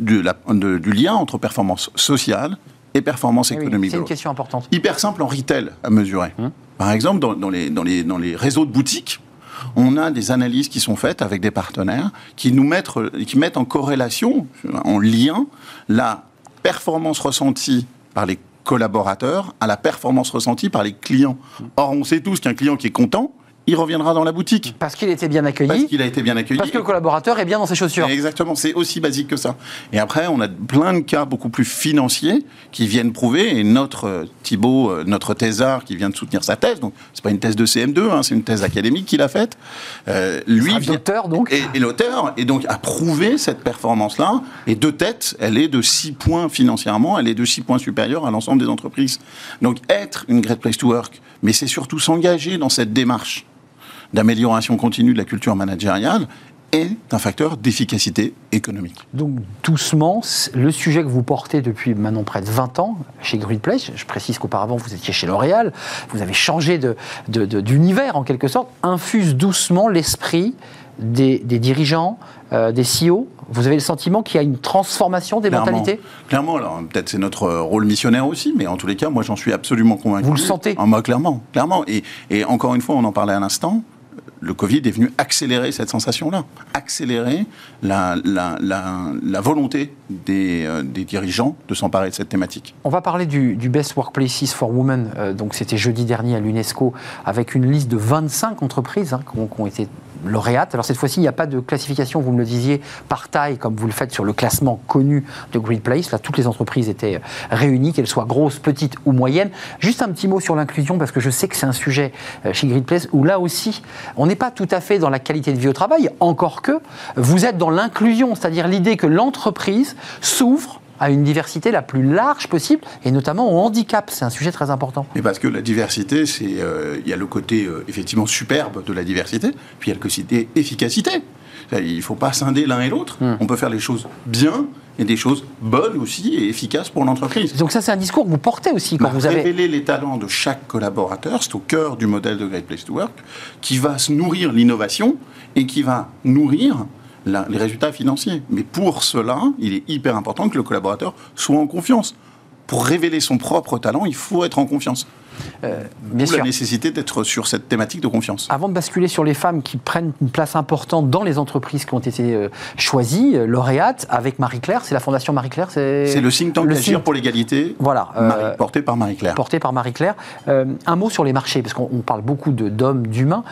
du lien entre performance sociale et performance économique. C'est une question importante. Hyper simple en retail à mesurer. Hum. Par exemple, dans, les, dans, les, dans les réseaux de boutiques, on a des analyses qui sont faites avec des partenaires qui nous mettent, qui mettent en corrélation, en lien, la performance ressentie par les collaborateurs à la performance ressentie par les clients. Or, on sait tous qu'un client qui est content, il reviendra dans la boutique. Parce qu'il était bien accueilli. Parce qu'il a été bien accueilli. Parce que le collaborateur est bien dans ses chaussures. Exactement, c'est aussi basique que ça. Et après, on a plein de cas beaucoup plus financiers qui viennent prouver, et notre euh, Thibault, euh, notre thésard qui vient de soutenir sa thèse, donc c'est pas une thèse de CM2, hein, c'est une thèse académique qu'il a faite, euh, lui... L'auteur donc Et, l'auteur, et donc a prouvé cette performance-là, et de tête, elle est de 6 points financièrement, elle est de 6 points supérieurs à l'ensemble des entreprises. Donc être une great place to work, mais c'est surtout s'engager dans cette démarche d'amélioration continue de la culture managériale est un facteur d'efficacité économique. Donc doucement, le sujet que vous portez depuis maintenant près de 20 ans chez Place, je précise qu'auparavant vous étiez chez L'Oréal, vous avez changé d'univers en quelque sorte, infuse doucement l'esprit des, dirigeants, euh, des CEO Vous avez le sentiment qu'il y a une transformation des mentalités? Clairement, alors peut-être c'est notre rôle missionnaire aussi, mais en tous les cas, moi j'en suis absolument convaincu. Vous le sentez? Ah, Moi, clairement, clairement. Et, et encore une fois, on en parlait à l'instant, le Covid est venu accélérer cette sensation-là, accélérer la, volonté des, euh, des, dirigeants de s'emparer de cette thématique. On va parler du, Best Workplaces for Women, euh, donc c'était jeudi dernier à l'UNESCO, avec une liste de 25 entreprises hein, qui ont été Alors cette fois-ci, il n'y a pas de classification, vous me le disiez, par taille, comme vous le faites sur le classement connu de Great Place. Là, toutes les entreprises étaient euh, réunies, qu'elles soient grosses, petites ou moyennes. Juste un petit mot sur l'inclusion, parce que je sais que c'est un sujet euh, chez Great Place où là aussi, on n'est pas tout à fait dans la qualité de vie au travail, encore que vous êtes dans l'inclusion, c'est-à-dire l'idée que l'entreprise s'ouvre à une diversité la plus large possible, et notamment au handicap. C'est un sujet très important. Et parce que la diversité, c'est euh, il y a le côté euh, effectivement superbe de la diversité, puis il y a le côté efficacité. Il ne faut pas scinder l'un et l'autre. Hmm. On peut faire les choses bien et des choses bonnes aussi et efficaces pour l'entreprise. Donc ça, c'est un discours que vous portez aussi quand bah, vous avez... Révéler les talents de chaque collaborateur, c'est au cœur du modèle de Great Place to Work, qui va se nourrir l'innovation et qui va nourrir les résultats financiers. Mais pour cela, il est hyper important que le collaborateur soit en confiance. Pour révéler son propre talent, il faut être en confiance. Euh, bien sûr. la nécessité d'être sur cette thématique de confiance. Avant de basculer sur les femmes qui prennent une place importante dans les entreprises qui ont été euh, choisies, euh, lauréates, avec Marie-Claire, c'est la Fondation Marie-Claire C'est le think tank d'agir pour l'égalité, voilà, porté par Marie-Claire. Porté par Marie-Claire. un mot sur les marchés, parce qu'on parle beaucoup d'hommes, d'humains.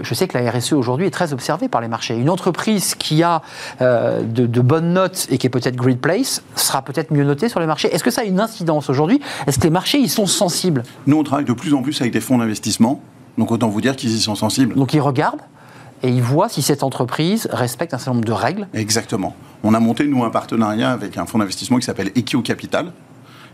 je sais que la RSE aujourd'hui est très observée par les marchés. Une entreprise qui a de, de, bonnes notes et qui est peut-être Great Place sera peut-être mieux notée sur les marchés. Est-ce que ça a une incidence aujourd'hui? Est-ce que les marchés, ils sont sensibles? Nous, travaille de plus en plus avec des fonds d'investissement. Donc autant vous dire qu'ils y sont sensibles. Donc ils regardent et ils voient si cette entreprise respecte un certain nombre de règles. Exactement. On a monté, nous, un partenariat avec un fonds d'investissement qui s'appelle Equio Capital,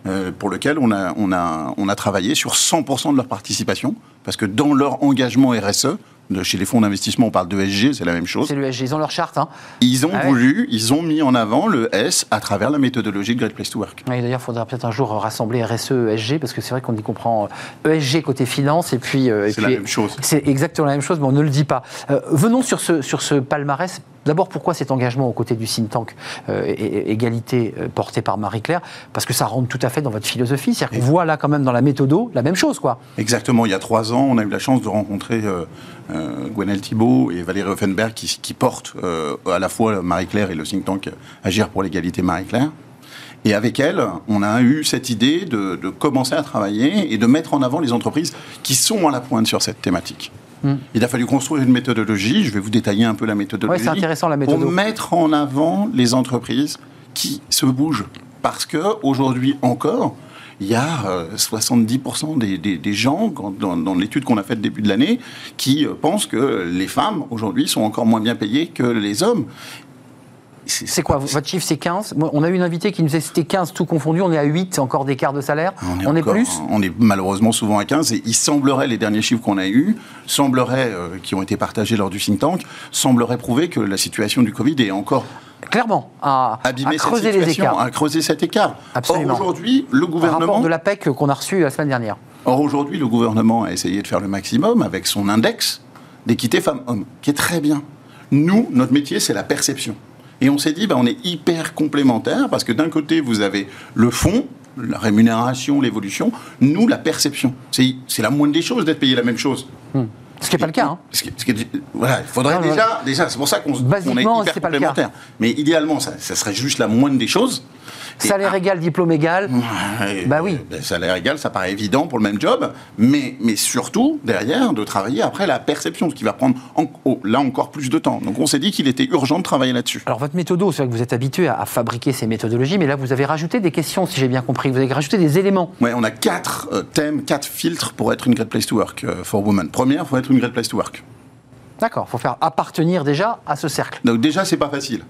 euh, pour lequel on a, on, a, on a travaillé sur 100% de leur participation, parce que dans leur engagement RSE, chez les fonds d'investissement, on parle de SG, c'est la même chose. C'est l'ESG, ils ont leur charte. Hein. Ils ont ah voulu, ils ont mis en avant le S à travers la méthodologie de Great Place to Work. D'ailleurs, il faudra peut-être un jour rassembler RSE, ESG, parce que c'est vrai qu'on y comprend ESG côté finance, et puis... Euh, c'est la même chose. C'est exactement la même chose, mais on ne le dit pas. Euh, venons sur ce, sur ce palmarès D'abord, pourquoi cet engagement aux côtés du think tank euh, égalité euh, porté par Marie-Claire? Parce que ça rentre tout à fait dans votre philosophie. C'est-à-dire qu'on voit là quand même dans la méthodo la même chose. quoi. Exactement. Il y a trois ans, on a eu la chance de rencontrer euh, euh Gwenelle Thibault et Valérie Offenberg qui, qui portent à la fois Marie-Claire et le think tank Agir pour l'égalité Marie-Claire. Et avec elle, on a eu cette idée de, de, commencer à travailler et de mettre en avant les entreprises qui sont à la pointe sur cette thématique. Il a fallu construire une méthodologie. Je vais vous détailler un peu la méthodologie. c'est intéressant la méthodologie. Pour mettre en avant les entreprises qui se bougent. Parce qu'aujourd'hui encore, il y a 70% euh, des, gens, dans, l'étude qu'on a faite début de l'année, qui euh, pensent que les femmes, aujourd'hui, sont encore moins bien payées que les hommes. C'est quoi Votre chiffre, c'est 15 On a eu une invitée qui nous disait c'était 15 tout confondu. On est à 8, encore d'écart de salaire. On est, plus? On est malheureusement souvent à 15. Et il semblerait, les derniers chiffres qu'on a eus, semblerait, euh, qui ont été partagés lors du think tank, semblerait prouver que la situation du Covid est encore clairement à, creuser les écarts. À creuser cet écart. Absolument. Or, aujourd'hui, le gouvernement. rapport de la PEC qu'on a reçu la semaine dernière. Or, aujourd'hui, le gouvernement a essayé de faire le maximum avec son index d'équité femmes-hommes, qui est très bien. Nous, notre métier, c'est la perception. Et on s'est dit, bah, on est hyper complémentaires parce que d'un côté, vous avez le fond, la rémunération, l'évolution, nous, la perception. C'est la moindre des choses d'être payé la même chose. Hmm. Ce qui n'est pas le cas. Hein. voilà, il faudrait déjà, déjà c'est pour ça qu'on est hyper complémentaires. Mais idéalement, ça, ça, serait juste la moindre des choses. Salaire égal, diplôme égal. bah oui. Ben, salaire égal, ça paraît évident pour le même job, mais, mais surtout, derrière, de travailler après la perception, ce qui va prendre oh, là encore plus de temps. Donc on s'est dit qu'il était urgent de travailler là-dessus. Alors votre méthode, c'est vrai que vous êtes habitué à, fabriquer ces méthodologies, mais là vous avez rajouté des questions, si j'ai bien compris. Vous avez rajouté des éléments. Oui, on a quatre euh, thèmes, quatre filtres pour être une great place to work euh, for women. Première, il faut être une great place to work. D'accord, il faut faire appartenir déjà à ce cercle. Donc déjà, c'est pas facile.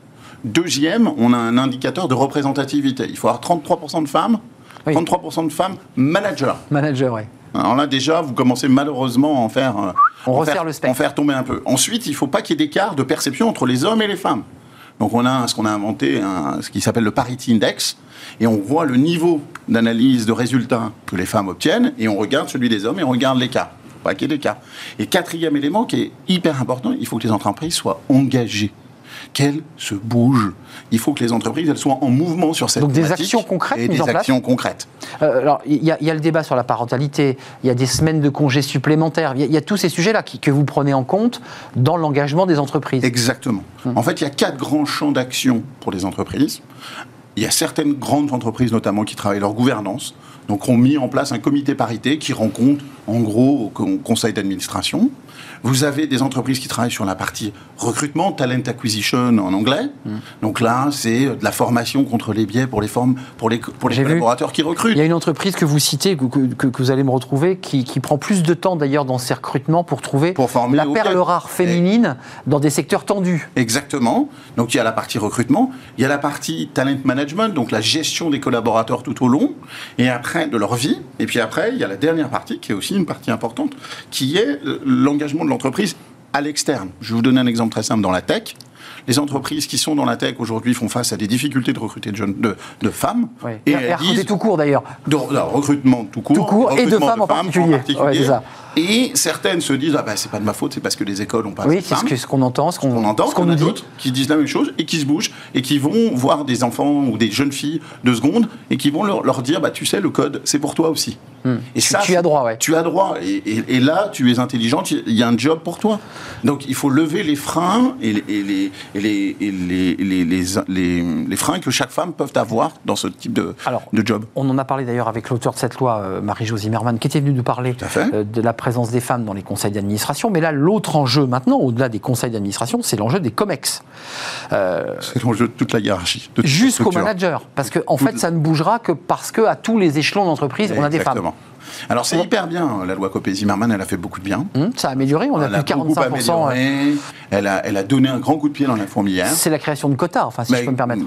Deuxième, on a un indicateur de représentativité. Il faut avoir 33% de femmes, 33% de femmes managers. Managers, oui. Alors là, déjà, vous commencez malheureusement à en faire, euh, on en le en faire tomber un peu. Ensuite, il ne faut pas qu'il y ait d'écart de perception entre les hommes et les femmes. Donc on a ce qu'on a inventé, ce qui s'appelle le Parity Index, et on voit le niveau d'analyse de résultats que les femmes obtiennent, et on regarde celui des hommes et on regarde l'écart. Pas qu'il y ait d'écart. Et quatrième élément qui est hyper important, il faut que les entreprises soient engagées qu'elles se bougent. Il faut que les entreprises elles soient en mouvement sur cette Donc des actions concrètes et mises des en place actions concrètes. Euh, alors, il y, a- il y a le débat sur la parentalité, il y a des semaines de congés supplémentaires, il y a, il y a tous ces sujets-là que vous prenez en compte dans l'engagement des entreprises. Exactement. En fait, il y a quatre grands champs d'action pour les entreprises. Il y a certaines grandes entreprises, notamment, qui travaillent leur gouvernance. Donc, ont mis en place un comité parité qui rencontre, en gros, au con- conseil d'administration. Vous avez des entreprises qui travaillent sur la partie recrutement, talent acquisition en anglais. Donc là, c'est de la formation contre les biais pour les, formes, pour les, pour les J'ai vu. collaborateurs qui recrutent. Il y a une entreprise que vous citez, que, que- vous allez me retrouver, qui, qui prend plus de temps d'ailleurs dans ses recrutements pour trouver Pour former la perle rare féminine dans des secteurs tendus. Exactement. Donc il y a la partie recrutement, il y a la partie talent management, donc la gestion des collaborateurs tout au long, et après de leur vie. Et puis après, il y a la dernière partie, qui est aussi une partie importante, qui est euh, l'engagement de l'entreprise à l'externe. Je vais vous donner un exemple très simple dans la tech. Les entreprises qui sont dans la tech aujourd'hui font face à des difficultés de recruter de, jeunes, de, de femmes. Oui. Et Et, elles disent, tout court d'ailleurs. de, de recrutement tout court, Tout court, et de femmes en particulier. Ouais, ça. Et certaines se disent, ah ben, c'est pas de ma faute, c'est parce que les écoles ont pas Oui, c'est ce qu'on entend, ce qu'on on entend, ce qu'on nous dit. d'autres qui disent la même chose et qui se bougent et qui vont voir des enfants ou des jeunes filles de seconde et qui vont leur, leur dire bah tu sais le code c'est pour toi aussi. Et Hmm. Tu- tu as droit, ouais. Tu as droit et, et- et là tu es intelligente, il y a un job pour toi. Donc il faut lever les freins et et les, et les, et les, les, les, les- les freins que chaque femme peut avoir dans ce type de, Alors, de job. On en a parlé d'ailleurs avec l'auteur de cette loi, euh, Marie-Jo Zimmermann, qui était venue nous parler euh, de la présence des femmes dans les conseils d'administration. Mais là, l'autre enjeu maintenant, au-delà des conseils d'administration, c'est l'enjeu des COMEX. Euh, C'est l'enjeu de toute la hiérarchie. Jusqu'au manager. Parce qu'en en fait, ça ne bougera que parce qu'à tous les échelons d'entreprise, on a des femmes. Alors c'est hyper bien, la loi Copé-Zimmermann, elle a fait beaucoup de bien. Hum, ça a amélioré, on a Elle a plus de beaucoup 45%. euh, amélioré. Elle a, elle a donné un grand coup de pied dans la fourmilière. C'est la création de quotas, enfin, si Mais, je peux me permettre.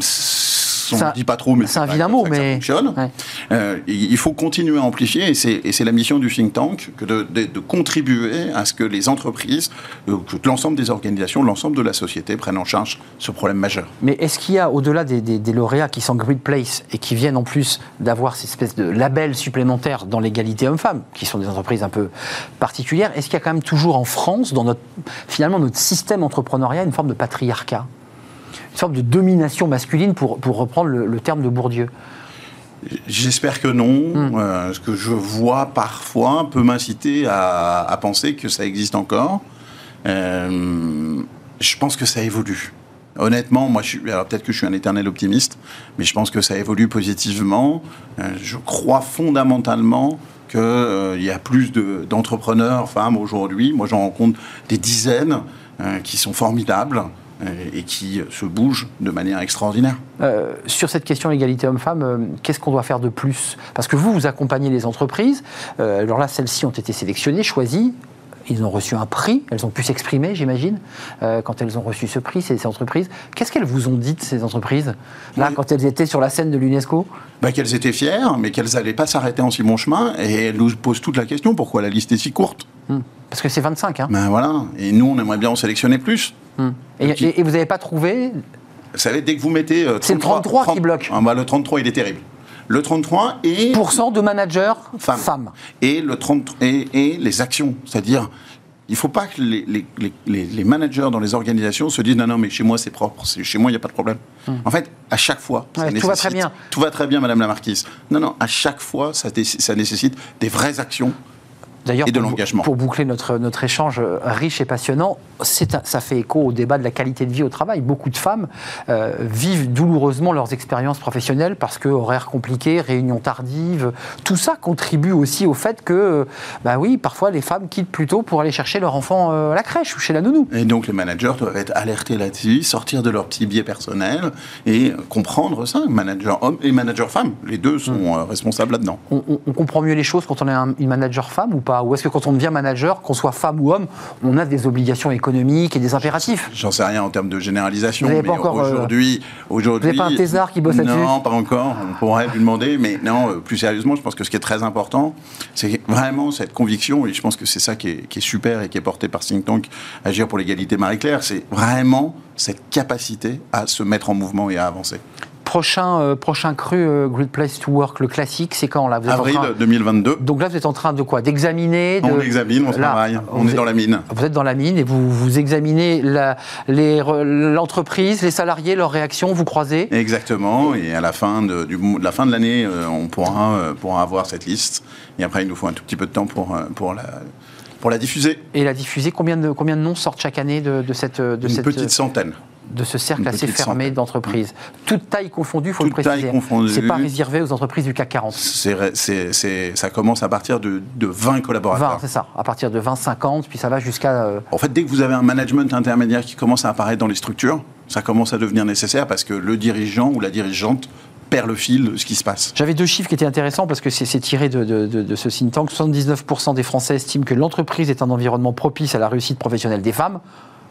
On C'est un- ne dit pas trop, mais c'est un vilain mot, que ça mais- fonctionne. Ouais. Euh, il faut continuer à amplifier, et c'est la mission du think tank que de, de- de contribuer à ce que les entreprises, euh, que l'ensemble des organisations, l'ensemble de la société prennent en charge ce problème majeur. Mais est-ce qu'il y a, au-delà des, des- des lauréats qui sont Great Place et qui viennent en plus d'avoir cette espèce de label supplémentaire dans l'égalité homme-femme, qui sont des entreprises un peu particulières, est-ce qu'il y a quand même toujours en France, dans notre, finalement notre système entrepreneurial, une forme de patriarcat? Une forme de domination masculine, pour, pour reprendre le, le terme de Bourdieu J'espère que non. Hmm. Euh, ce que je vois parfois peut m'inciter à, à penser que ça existe encore. Euh, je pense que ça évolue. Honnêtement, moi, je suis, alors peut-être que je suis un éternel optimiste, mais je pense que ça évolue positivement. Euh, je crois fondamentalement qu'il y a plus de- d'entrepreneurs femmes aujourd'hui. Moi, j'en rencontre des dizaines euh, qui sont formidables et qui se bougent de manière extraordinaire. Euh, sur cette question égalité homme-femme, euh, qu'est-ce qu'on doit faire de plus? Parce que vous, vous accompagnez les entreprises. Euh, alors là, celles-ci ont été sélectionnées, choisies. Ils ont reçu un prix, elles ont pu s'exprimer, j'imagine, quand elles ont reçu ce prix, ces, ces entreprises. Qu'est-ce qu'elles vous ont dit, de ces entreprises, là, Oui. quand elles étaient sur la scène de l'UNESCO? Bah, qu'elles étaient fières, mais qu'elles n'allaient pas s'arrêter en si bon chemin. Et elles nous posent toute la question pourquoi la liste est si courte? Hmm. Parce que c'est 25, hein. Ben voilà. Et nous, on aimerait bien en sélectionner plus. Hmm. Et, vous n'avez pas trouvé Vous savez, dès que vous mettez. euh, C'est le 33 qui bloque. Ah, bah, le 33, il est terrible. Le 33 et. pourcent de managers Femmes. femmes. Et, le 30, et, et les actions. C'est-à-dire. Il ne faut pas que les, les- les- les- les managers dans les organisations se disent non, non, mais chez moi c'est propre, chez moi il n'y a pas de problème. En fait, à chaque fois, ça Hmm. Tout va très bien. Tout va très bien, Madame la Marquise. Non, non, à chaque fois, ça nécessite des vraies actions D'ailleurs, Et de pour- l'engagement. Pour boucler notre, notre échange euh, riche et passionnant, c'est un- ça fait écho au débat de la qualité de vie au travail. Beaucoup de femmes euh, vivent douloureusement leurs expériences professionnelles parce que horaires compliqués, réunions tardives, tout ça contribue aussi au fait que, euh, bah oui, parfois les femmes quittent plus tôt pour aller chercher leur enfant à la crèche ou chez la nounou. Et donc les managers doivent être alertés là-dessus, sortir de leur petit biais personnel et comprendre ça. Manager homme et manager femme, les deux sont euh, responsables là-dedans. On, on- on comprend mieux les choses quand on est un- une manager femme ou pas? Ou est-ce que quand on devient manager, qu'on soit femme ou homme, on a des obligations économiques et des impératifs? J'en sais rien en termes de généralisation, Vous mais pas encore, euh, aujourd'hui, aujourd'hui, vous pas un thésard qui bosse là-dessus? Non, pas encore. On pourrait lui demander, mais non. euh, Plus sérieusement, je pense que ce qui est très important, c'est vraiment cette conviction, et je pense que c'est ça qui est, qui est super et qui est porté par Think Tank, Agir pour l'égalité Marie-Claire, c'est vraiment cette capacité à se mettre en mouvement et à avancer. Prochain, euh, prochain cru euh, Great Place to Work, le classique, c'est quand là vous êtes Avril 2022. Donc là, vous êtes en train de quoi? D'examiner On examine, on travaille, on est dans la mine. Vous êtes dans la mine et vous, vous examinez l'entreprise, les, salariés, leurs réactions, vous croisez? Exactement, et à la fin de, du, la fin de l'année, euh, on pourra, pourra avoir cette liste. Et après, il nous faut un tout petit peu de temps pour, pour la pour la diffuser. Et la diffuser, combien de, combien de noms sortent chaque année de, cette... De Une petite centaine de ce cercle assez fermé d'entreprises. Toute taille confondue, il faut le préciser. Taille confondue. C'est pas réservé aux entreprises du CAC 40. C'est, ça commence à partir de, de 20 collaborateurs. 20, c'est ça. À partir de 20, 50, puis ça va jusqu'à... Euh, en fait, dès que vous avez un management intermédiaire qui commence à apparaître dans les structures, ça commence à devenir nécessaire parce que le dirigeant ou la dirigeante perd le fil de ce qui se passe. J'avais deux chiffres qui étaient intéressants parce que c'est tiré de, de, ce think tank. 79% des Français estiment que l'entreprise est un environnement propice à la réussite professionnelle des femmes.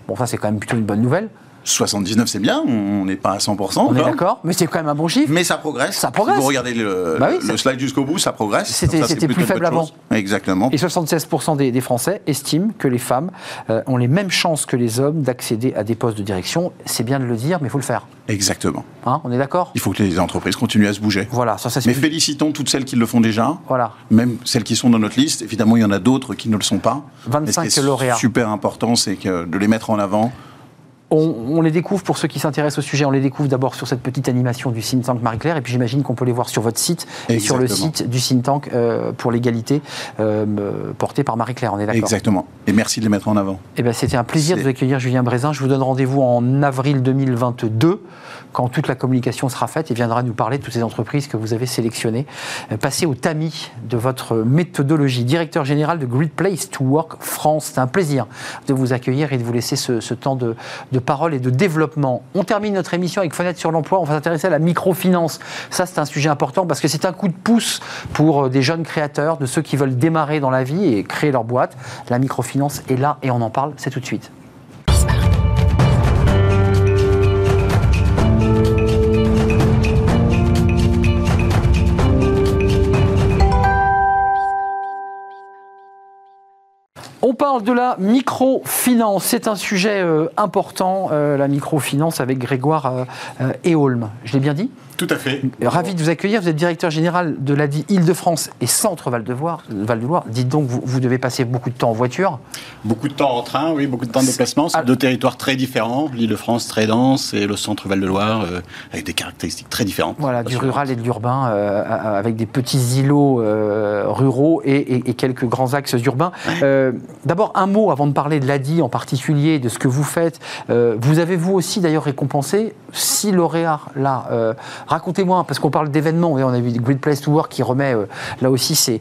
Bon, ça c'est quand même plutôt une bonne nouvelle. 79, c'est bien, on n'est pas à 100%. On est d'accord, mais c'est quand même un bon chiffre. Mais ça progresse. Ça progresse. Si vous regardez le, bah slide jusqu'au bout, ça progresse. C'était plus faible avant. Exactement. Et 76% des, Français estiment que les femmes euh, ont les mêmes chances que les hommes d'accéder à des postes de direction. C'est bien de le dire, mais il faut le faire. Exactement. Hein, on est d'accord? Il faut que les entreprises continuent à se bouger. Voilà, ça, ça Mais félicitons toutes celles qui le font déjà. Voilà. Même celles qui sont dans notre liste. Évidemment, il y en a d'autres qui ne le sont pas. 25 lauréats. Super important, c'est de les mettre en avant. On, les découvre, pour ceux qui s'intéressent au sujet, on les découvre d'abord sur cette petite animation du think tank Marie-Claire, et puis j'imagine qu'on peut les voir sur votre site et sur le site du think tank euh, pour l'égalité euh, porté par Marie-Claire, on est d'accord Exactement, et merci de les mettre en avant. Eh ben, C'était un plaisir de vous accueillir, Julien Brézin. Je vous donne rendez-vous en avril 2022 quand toute la communication sera faite, et viendra nous parler de toutes ces entreprises que vous avez sélectionnées. Euh, passez au tamis de votre méthodologie. Directeur général de Great Place to Work France. C'est un plaisir de vous accueillir et de vous laisser ce, temps de, de, parole et de développement. On termine notre émission avec Fenêtre sur l'emploi. On va s'intéresser à la microfinance. Ça, c'est un sujet important parce que c'est un coup de pouce pour euh, des jeunes créateurs, de ceux qui veulent démarrer dans la vie et créer leur boîte. La microfinance est là et on en parle. C'est tout de suite. Parle de la microfinance. C'est un sujet euh, important, euh, la microfinance, avec Grégoire euh, Eholm. Je l'ai bien dit? Tout à fait. Ravi de vous accueillir. Vous êtes directeur général de l'ADI Île-de-France et Centre Val-de-Loire. Val de Loire. Dites donc, vous, vous, devez passer beaucoup de temps en voiture Beaucoup de temps en train, oui, beaucoup de temps de déplacement. C'est deux territoires très différents. L'Île-de-France très dense et le Centre Val-de-Loire euh, avec des caractéristiques très différentes. Voilà, du rural et de l'urbain, euh, avec des petits îlots euh, ruraux et, quelques grands axes urbains. D'abord, un mot avant de parler de l'ADI en particulier, de ce que vous faites. vous avez vous aussi d'ailleurs récompensé six lauréats là Racontez-moi, parce qu'on parle d'événements, on a vu Great Place to Work qui remet euh, là aussi ses,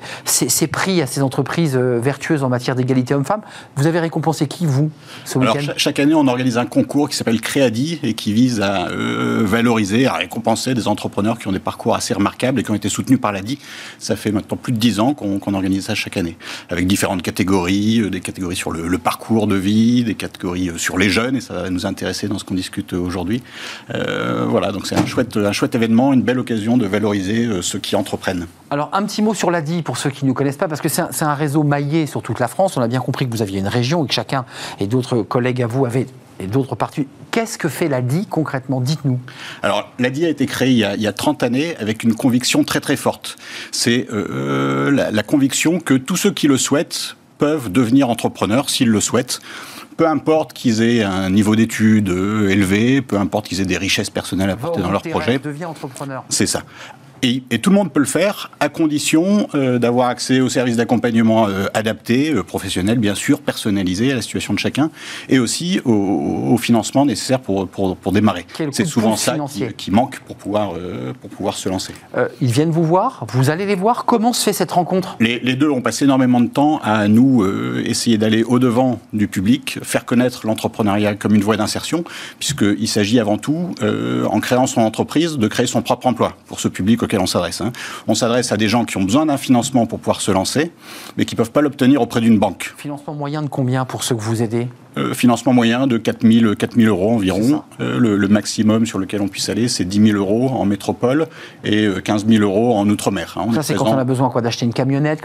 prix à ces entreprises euh, vertueuses en matière d'égalité homme-femme. Vous avez récompensé qui, vous, ce week-end? Chaque année, on organise un concours qui s'appelle Créadi et qui vise à euh, valoriser, à récompenser des entrepreneurs qui ont des parcours assez remarquables et qui ont été soutenus par l'ADI. Ça fait maintenant plus de dix ans qu'on organise ça chaque année, avec différentes catégories, des catégories sur le, parcours de vie, des catégories sur les jeunes, et ça va nous intéresser dans ce qu'on discute aujourd'hui. voilà, donc c'est un chouette, un chouette événement, une belle occasion de valoriser euh, ceux qui entreprennent. Alors, un petit mot sur l'ADI pour ceux qui ne connaissent pas, parce que c'est un, réseau maillé sur toute la France. On a bien compris que vous aviez une région et que chacun et d'autres collègues à vous avaient et d'autres parties. Qu'est-ce que fait l'ADI concrètement? Dites-nous. Alors, l'ADI a été créé il y a, 30 années avec une conviction très très forte. C'est euh, la, la conviction que tous ceux qui le souhaitent peuvent devenir entrepreneurs s'ils le souhaitent peu importe qu'ils aient un niveau d'études euh, élevé, peu importe qu'ils aient des richesses personnelles apportées dans leur projet. entrepreneur. C'est ça. Et, tout le monde peut le faire, à condition euh, d'avoir accès aux services d'accompagnement euh, adaptés, euh, professionnels bien sûr, personnalisés à la situation de chacun, et aussi au, financement nécessaire pour, pour, pour démarrer. C'est souvent ça qui, manque pour pouvoir, pour pouvoir se lancer. ils viennent vous voir, vous allez les voir, comment se fait cette rencontre? Les, les, deux ont passé énormément de temps à nous essayer d'aller au-devant du public, faire connaître l'entrepreneuriat comme une voie d'insertion, puisqu'il s'agit avant tout, en créant son entreprise, de créer son propre emploi pour ce public on s'adresse. Hein. On s'adresse à des gens qui ont besoin d'un financement pour pouvoir se lancer, mais qui ne peuvent pas l'obtenir auprès d'une banque. Financement moyen de combien pour ceux que vous aidez? Euh, financement moyen de 4 000, euros environ. Euh, le, maximum sur lequel on puisse aller, c'est 10 000 euros en métropole et 15 000 euros en outre-mer. Hein. Ça, c'est quand on a besoin d'acheter une camionnette,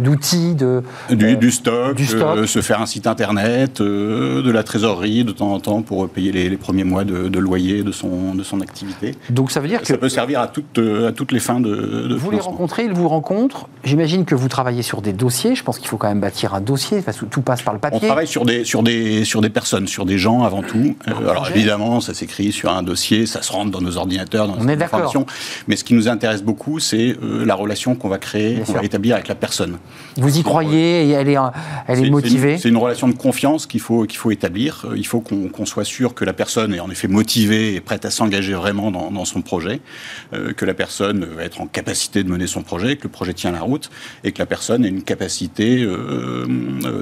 d'outils, de, du, du, stock, se faire un site internet, de la trésorerie de temps en temps pour payer les, premiers mois de, loyer de son, de son activité. Donc ça veut dire que... Ça peut servir à toutes, à toutes les fins de, de Vous les rencontrez, ils vous rencontrent. J'imagine que vous travaillez sur des dossiers. Je pense qu'il faut quand même bâtir un dossier. tout passe par le papier. On travaille sur des, sur des, sur des personnes, sur des gens avant tout. Euh, alors évidemment, ça s'écrit sur un dossier, ça se rentre dans nos ordinateurs, dans nos informations. Mais ce qui nous intéresse beaucoup, c'est euh, la relation qu'on va créer, qu'on va établir avec la personne. Vous y croyez et elle est, elle est, motivée C'est une, relation de confiance qu'il faut, qu'il faut établir. Euh, il faut qu'on soit sûr que la personne est en effet motivée et prête à s'engager vraiment dans, dans, son projet, que la personne va être en capacité de mener son projet, que le projet tient la route et que la personne ait une capacité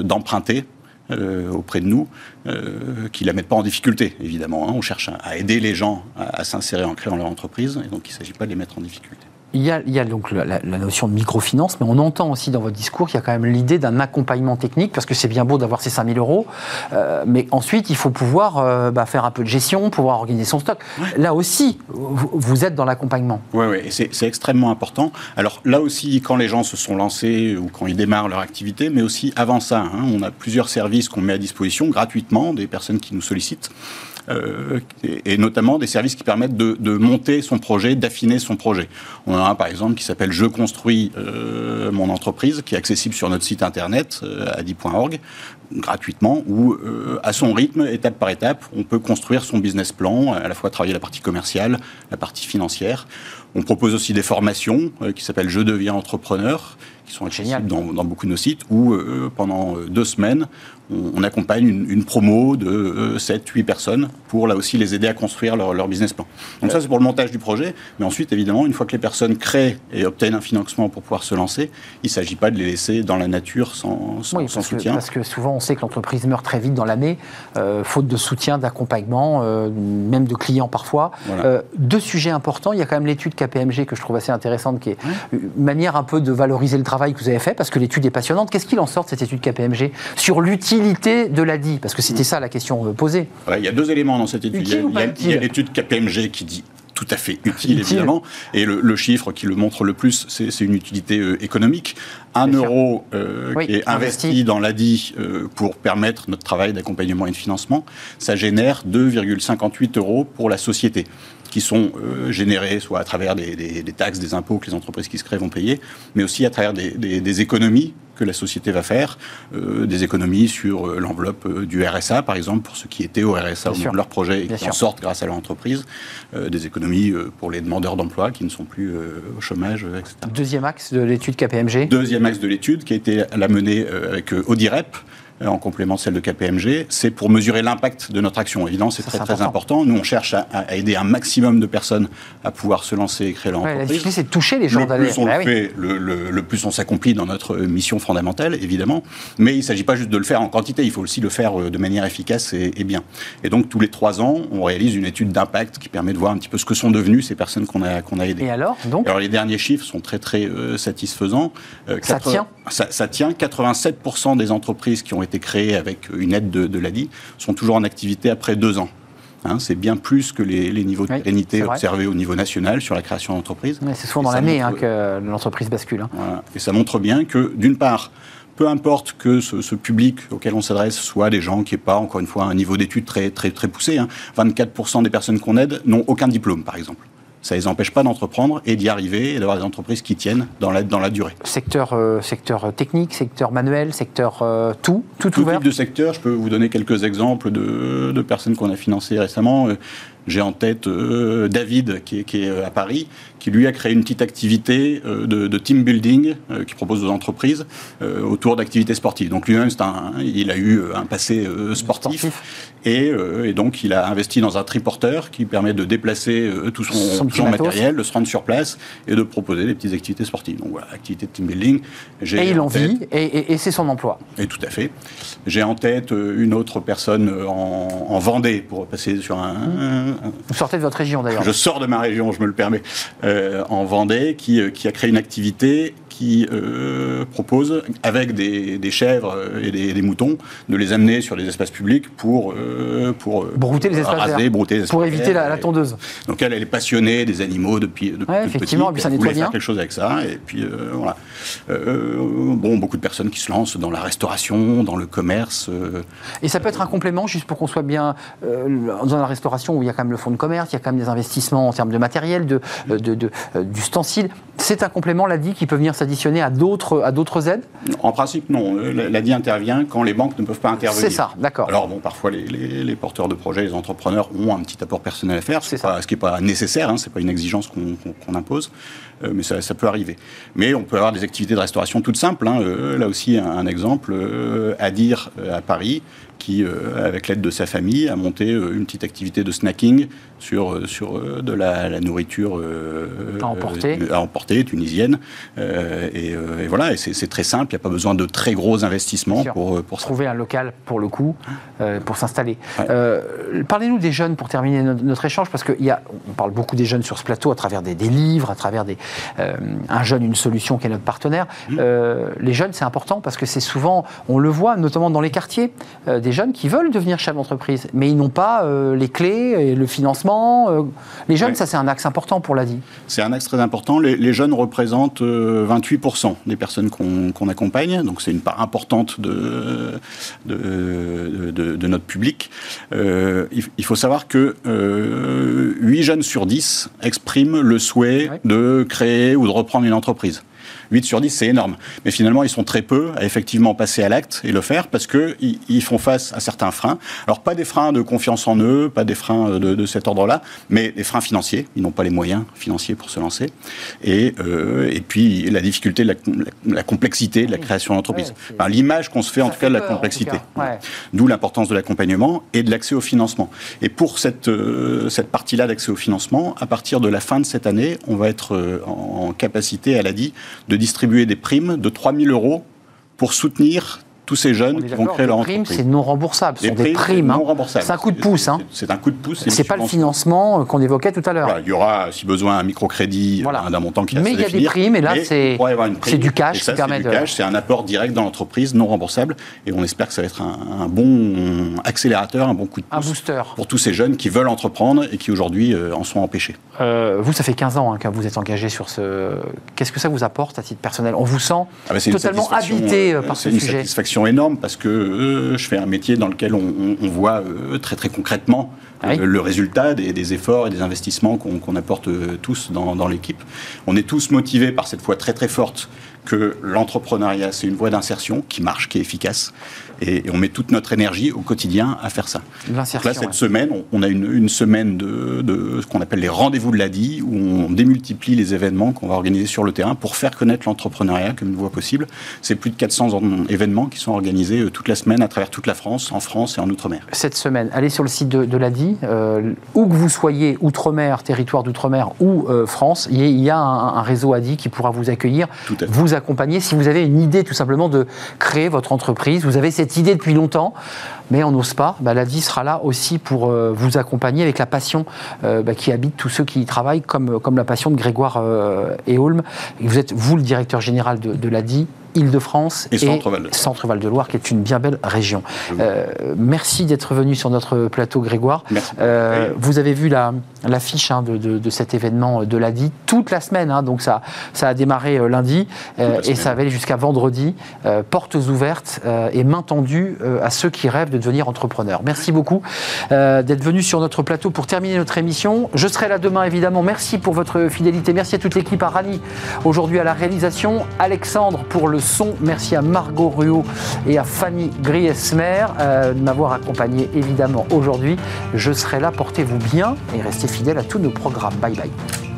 d'emprunter euh, auprès de nous, euh, qui ne la mettent pas en difficulté, évidemment. Hein. On cherche à, aider les gens à, à s'insérer en créant leur entreprise, et donc il ne s'agit pas de les mettre en difficulté. Il y, a, donc la, notion de microfinance, mais on entend aussi dans votre discours qu'il y a quand même l'idée d'un accompagnement technique, parce que c'est bien beau d'avoir ces 5000 euros, euh, mais ensuite il faut pouvoir euh, bah, faire un peu de gestion, pouvoir organiser son stock. Là aussi, vous, êtes dans l'accompagnement. Oui, oui, c'est extrêmement important. Alors là aussi, quand les gens se sont lancés ou quand ils démarrent leur activité, mais aussi avant ça, hein, on a plusieurs services qu'on met à disposition gratuitement des personnes qui nous sollicitent. Euh, et, notamment des services qui permettent de, monter son projet, d'affiner son projet. On a un par exemple qui s'appelle Je construis euh, mon entreprise, qui est accessible sur notre site internet euh, adi.org gratuitement, où à son rythme, étape par étape, on peut construire son business plan, à la fois travailler la partie commerciale, la partie financière. On propose aussi des formations qui s'appellent Je deviens entrepreneur, qui sont accessibles dans, dans, beaucoup de nos sites, où pendant deux semaines, on, accompagne une, promo de 7, euh, 8 personnes pour là aussi les aider à construire leur, business plan. Donc ça c'est pour le montage du projet, mais ensuite évidemment une fois que les personnes créent et obtiennent un financement pour pouvoir se lancer, il ne s'agit pas de les laisser dans la nature sans, soutien. parce que souvent on sait que l'entreprise meurt très vite dans l'année, euh, faute de soutien, d'accompagnement, euh, même de clients parfois. deux sujets importants, il y a quand même l'étude KPMG que je trouve assez intéressante, qui est une manière un peu de valoriser le travail que vous avez fait, parce que l'étude est passionnante. Qu'est-ce qu'il en sort de cette étude KPMG sur l'outil de l'ADI Parce que c'était ça la question euh, posée. il y a deux éléments dans cette étude. il y a, l'étude KPMG qui dit tout à fait utile, évidemment. Et le, chiffre qui le montre le plus, c'est une utilité euh, économique. Un euro euh, qui est investi, dans l'ADI pour permettre notre travail d'accompagnement et de financement, ça génère 2,58 euros pour la société qui sont générés soit à travers des, taxes, des impôts que les entreprises qui se créent vont payer, mais aussi à travers des économies que la société va faire, euh, des économies sur euh, l'enveloppe euh, du RSA, par exemple, pour ceux qui étaient au RSA au moment de leur projet et qui en sortent grâce à leur entreprise, des économies pour les demandeurs d'emploi qui ne sont plus au chômage, etc. Deuxième axe de l'étude KPMG Deuxième axe de l'étude qui a été la menée avec Audirep, en complément de celle de KPMG, c'est pour mesurer l'impact de notre action. Évidemment, c'est très, très important. Nous, on cherche à, aider un maximum de personnes à pouvoir se lancer et créer leur entreprise. La difficulté, c'est de toucher les gens. Le plus on le bah fait, le, plus on s'accomplit dans notre mission fondamentale, évidemment. Mais il ne s'agit pas juste de le faire en quantité, il faut aussi le faire euh, de manière efficace et, bien. Et donc, tous les trois ans, on réalise une étude d'impact qui permet de voir un petit peu ce que sont devenues ces personnes qu'on a, qu'on a aidées. Et alors, donc Alors, les derniers chiffres sont très, très euh, satisfaisants. Euh, ça tient? Ça, ça tient. 87% des entreprises qui ont été été créés avec une aide de, l'ADI sont toujours en activité après deux ans. Hein, c'est bien plus que les, niveaux de pérennité observés au niveau national sur la création d'entreprise. c'est souvent dans l'année hein, que l'entreprise bascule. Hein. Et ça montre bien que, d'une part, peu importe que ce, public auquel on s'adresse soit des gens qui n'aient pas, encore une fois, un niveau d'études très, très, très poussé. 24% des personnes qu'on aide n'ont aucun diplôme, par exemple ça ne les empêche pas d'entreprendre et d'y arriver et d'avoir des entreprises qui tiennent dans la, dans la durée. Secteur, euh, secteur technique, secteur manuel, secteur euh, tout, tout, tout ouvert type de secteur. Je peux vous donner quelques exemples de, de personnes qu'on a financées récemment. Euh, j'ai en tête David, qui est, qui est, à Paris, qui lui a créé une petite activité de, de, team building qui propose aux entreprises autour d'activités sportives. Donc lui-même, il a eu un passé sportif, Et, et, donc il a investi dans un triporteur qui permet de déplacer tout son, matériel, de se rendre sur place et de proposer des petites activités sportives. Donc voilà, activité de team building. Et il en vit, et, c'est son emploi. Et tout à fait. J'ai en tête euh, une autre personne euh, en, Vendée, pour passer sur un, Vous sortez de votre région d'ailleurs. Je sors de ma région, je me le permets, euh, en Vendée, qui, qui a créé une activité qui euh, propose, avec des, chèvres et des, moutons, de les amener sur les espaces publics pour, euh, pour brouter les espaces raser, brouter les espaces Pour éviter la, tondeuse. Donc elle, elle est passionnée des animaux depuis, depuis ouais, effectivement, petit. ça elle voulait faire quelque chose avec ça. Et puis voilà. bon, beaucoup de personnes qui se lancent dans la restauration, dans le commerce. Et ça peut être un complément, juste pour qu'on soit bien dans la restauration où il y a quand même le fonds de commerce, il y a quand même des investissements en termes de matériel, de, de, de d'ustensiles. C'est un complément, l'ADI, qui peut venir s'additionner à d'autres, à d'autres aides? En principe, non. L'ADI intervient quand les banques ne peuvent pas intervenir. C'est ça, d'accord. Alors, bon, parfois, les, les, porteurs de projets, les entrepreneurs ont un petit apport personnel à faire, ce, ce qui n'est pas nécessaire, hein, ce n'est pas une exigence qu'on impose, mais ça, ça, peut arriver. Mais on peut avoir des activités de restauration toutes simples. Hein, euh, là aussi, un, exemple, euh, à dire à Paris, qui, avec l'aide de sa famille, a monté une petite activité de snacking sur, sur de la, la nourriture à emporter. à emporter tunisienne. Euh, euh, et, voilà, et c'est très simple, il n'y a pas besoin de très gros investissements pour, euh, pour trouver un local pour le coup, pour s'installer. Parlez-nous des jeunes pour terminer notre, échange, parce qu'on parle beaucoup des jeunes sur ce plateau à travers des, livres, à travers des, un jeune, une solution qui est notre partenaire. Mmh. les jeunes, c'est important parce que c'est souvent, on le voit notamment dans les quartiers, des jeunes qui veulent devenir chef d'entreprise, mais ils n'ont pas les clés et le financement. les jeunes, ça c'est un axe important pour l'ADI. C'est un axe très important. Les, les jeunes représentent 28% euh, des personnes qu'on accompagne, donc c'est une part importante de, de, notre public. Euh, il, faut savoir que euh, 8 jeunes sur 10 expriment le souhait de créer ou de reprendre une entreprise. 8 sur 10, c'est énorme. Mais finalement, ils sont très peu à effectivement passer à l'acte et le faire parce qu'ils ils font face à certains freins. Alors, pas des freins de confiance en eux, pas des freins de, cet ordre-là, mais des freins financiers. Ils n'ont pas les moyens financiers pour se lancer. Et, euh, et puis, la difficulté, la, la, complexité de la création d'entreprise. L'image qu'on se fait, en tout cas, de la complexité. D'où l'importance de l'accompagnement et de l'accès au financement. Et pour cette, euh, cette partie-là d'accès au financement, à partir de la fin de cette année, on va être euh, en capacité, elle a dit, de distribuer des primes de 3 000 euros pour soutenir tous ces jeunes qui vont créer leur entreprise. primes, c'est non remboursable. Ce sont des primes. Hein. C'est un coup de pouce. Hein. C'est un coup de pouce. C'est pas le financement qu'on évoquait tout à l'heure. il y aura, si besoin, un microcrédit d'un montant qui Mais il y a des primes, et là, c'est du cash qui permet de. C'est un apport direct dans l'entreprise, non remboursable. Et on espère que ça va être un, bon accélérateur, un bon coup de pouce. Un booster. Pour tous ces jeunes qui veulent entreprendre et qui aujourd'hui euh, en sont empêchés. Euh, vous, ça fait 15 ans hein, que vous êtes engagé sur ce. Qu'est-ce que ça vous apporte à titre personnel? On vous sent ah bah, totalement habité euh, par ce sujet. C'est une satisfaction énorme parce que euh, je fais un métier dans lequel on, voit euh, très très concrètement euh, le résultat des, efforts et des investissements qu'on apporte tous dans, dans l'équipe. On est tous motivés par cette foi très très forte que l'entrepreneuriat, c'est une voie d'insertion qui marche, qui est efficace. Et, on met toute notre énergie au quotidien à faire ça. là, cette semaine, on, a une, semaine de, ce qu'on appelle les rendez-vous de l'ADI, où on démultiplie les événements qu'on va organiser sur le terrain pour faire connaître l'entrepreneuriat comme une voie possible. C'est plus de 400 événements qui sont organisés euh, toute la semaine à travers toute la France, en France et en Outre-mer. Cette semaine, allez sur le site de, l'ADI, euh, où que vous soyez, Outre-mer, territoire d'Outre-mer ou euh, France, il y a un, réseau ADI qui pourra vous accueillir, vous accompagner. Si vous avez une idée tout simplement de créer votre entreprise, vous avez cette idée depuis longtemps, mais on n'ose pas, bah, l'ADI sera là aussi pour euh, vous accompagner avec la passion euh, bah, qui habite tous ceux qui y travaillent, comme, comme la passion de Grégoire euh, et Holm. Vous êtes, vous, le directeur général de, de l'ADI, Île-de-France et, Centre-Val de Loire, qui est une bien belle région. Euh, merci d'être venu sur notre plateau, Grégoire. Euh, vous avez vu l'affiche la, hein, de, de, cet événement de l'ADI toute la semaine, hein, donc ça, ça a démarré euh, lundi et ça va aller jusqu'à vendredi. portes ouvertes et main tendue à ceux qui rêvent de devenir entrepreneurs. Merci beaucoup d'être venu sur notre plateau pour terminer notre émission. Je serai là demain, évidemment. Merci pour votre fidélité. Merci à toute l'équipe, à Rani aujourd'hui à la réalisation, Alexandre pour Merci à Margot Ruot et à Fanny Griesmer euh, de m'avoir accompagné évidemment aujourd'hui. Je serai là, portez-vous bien et restez fidèles à tous nos programmes. Bye bye.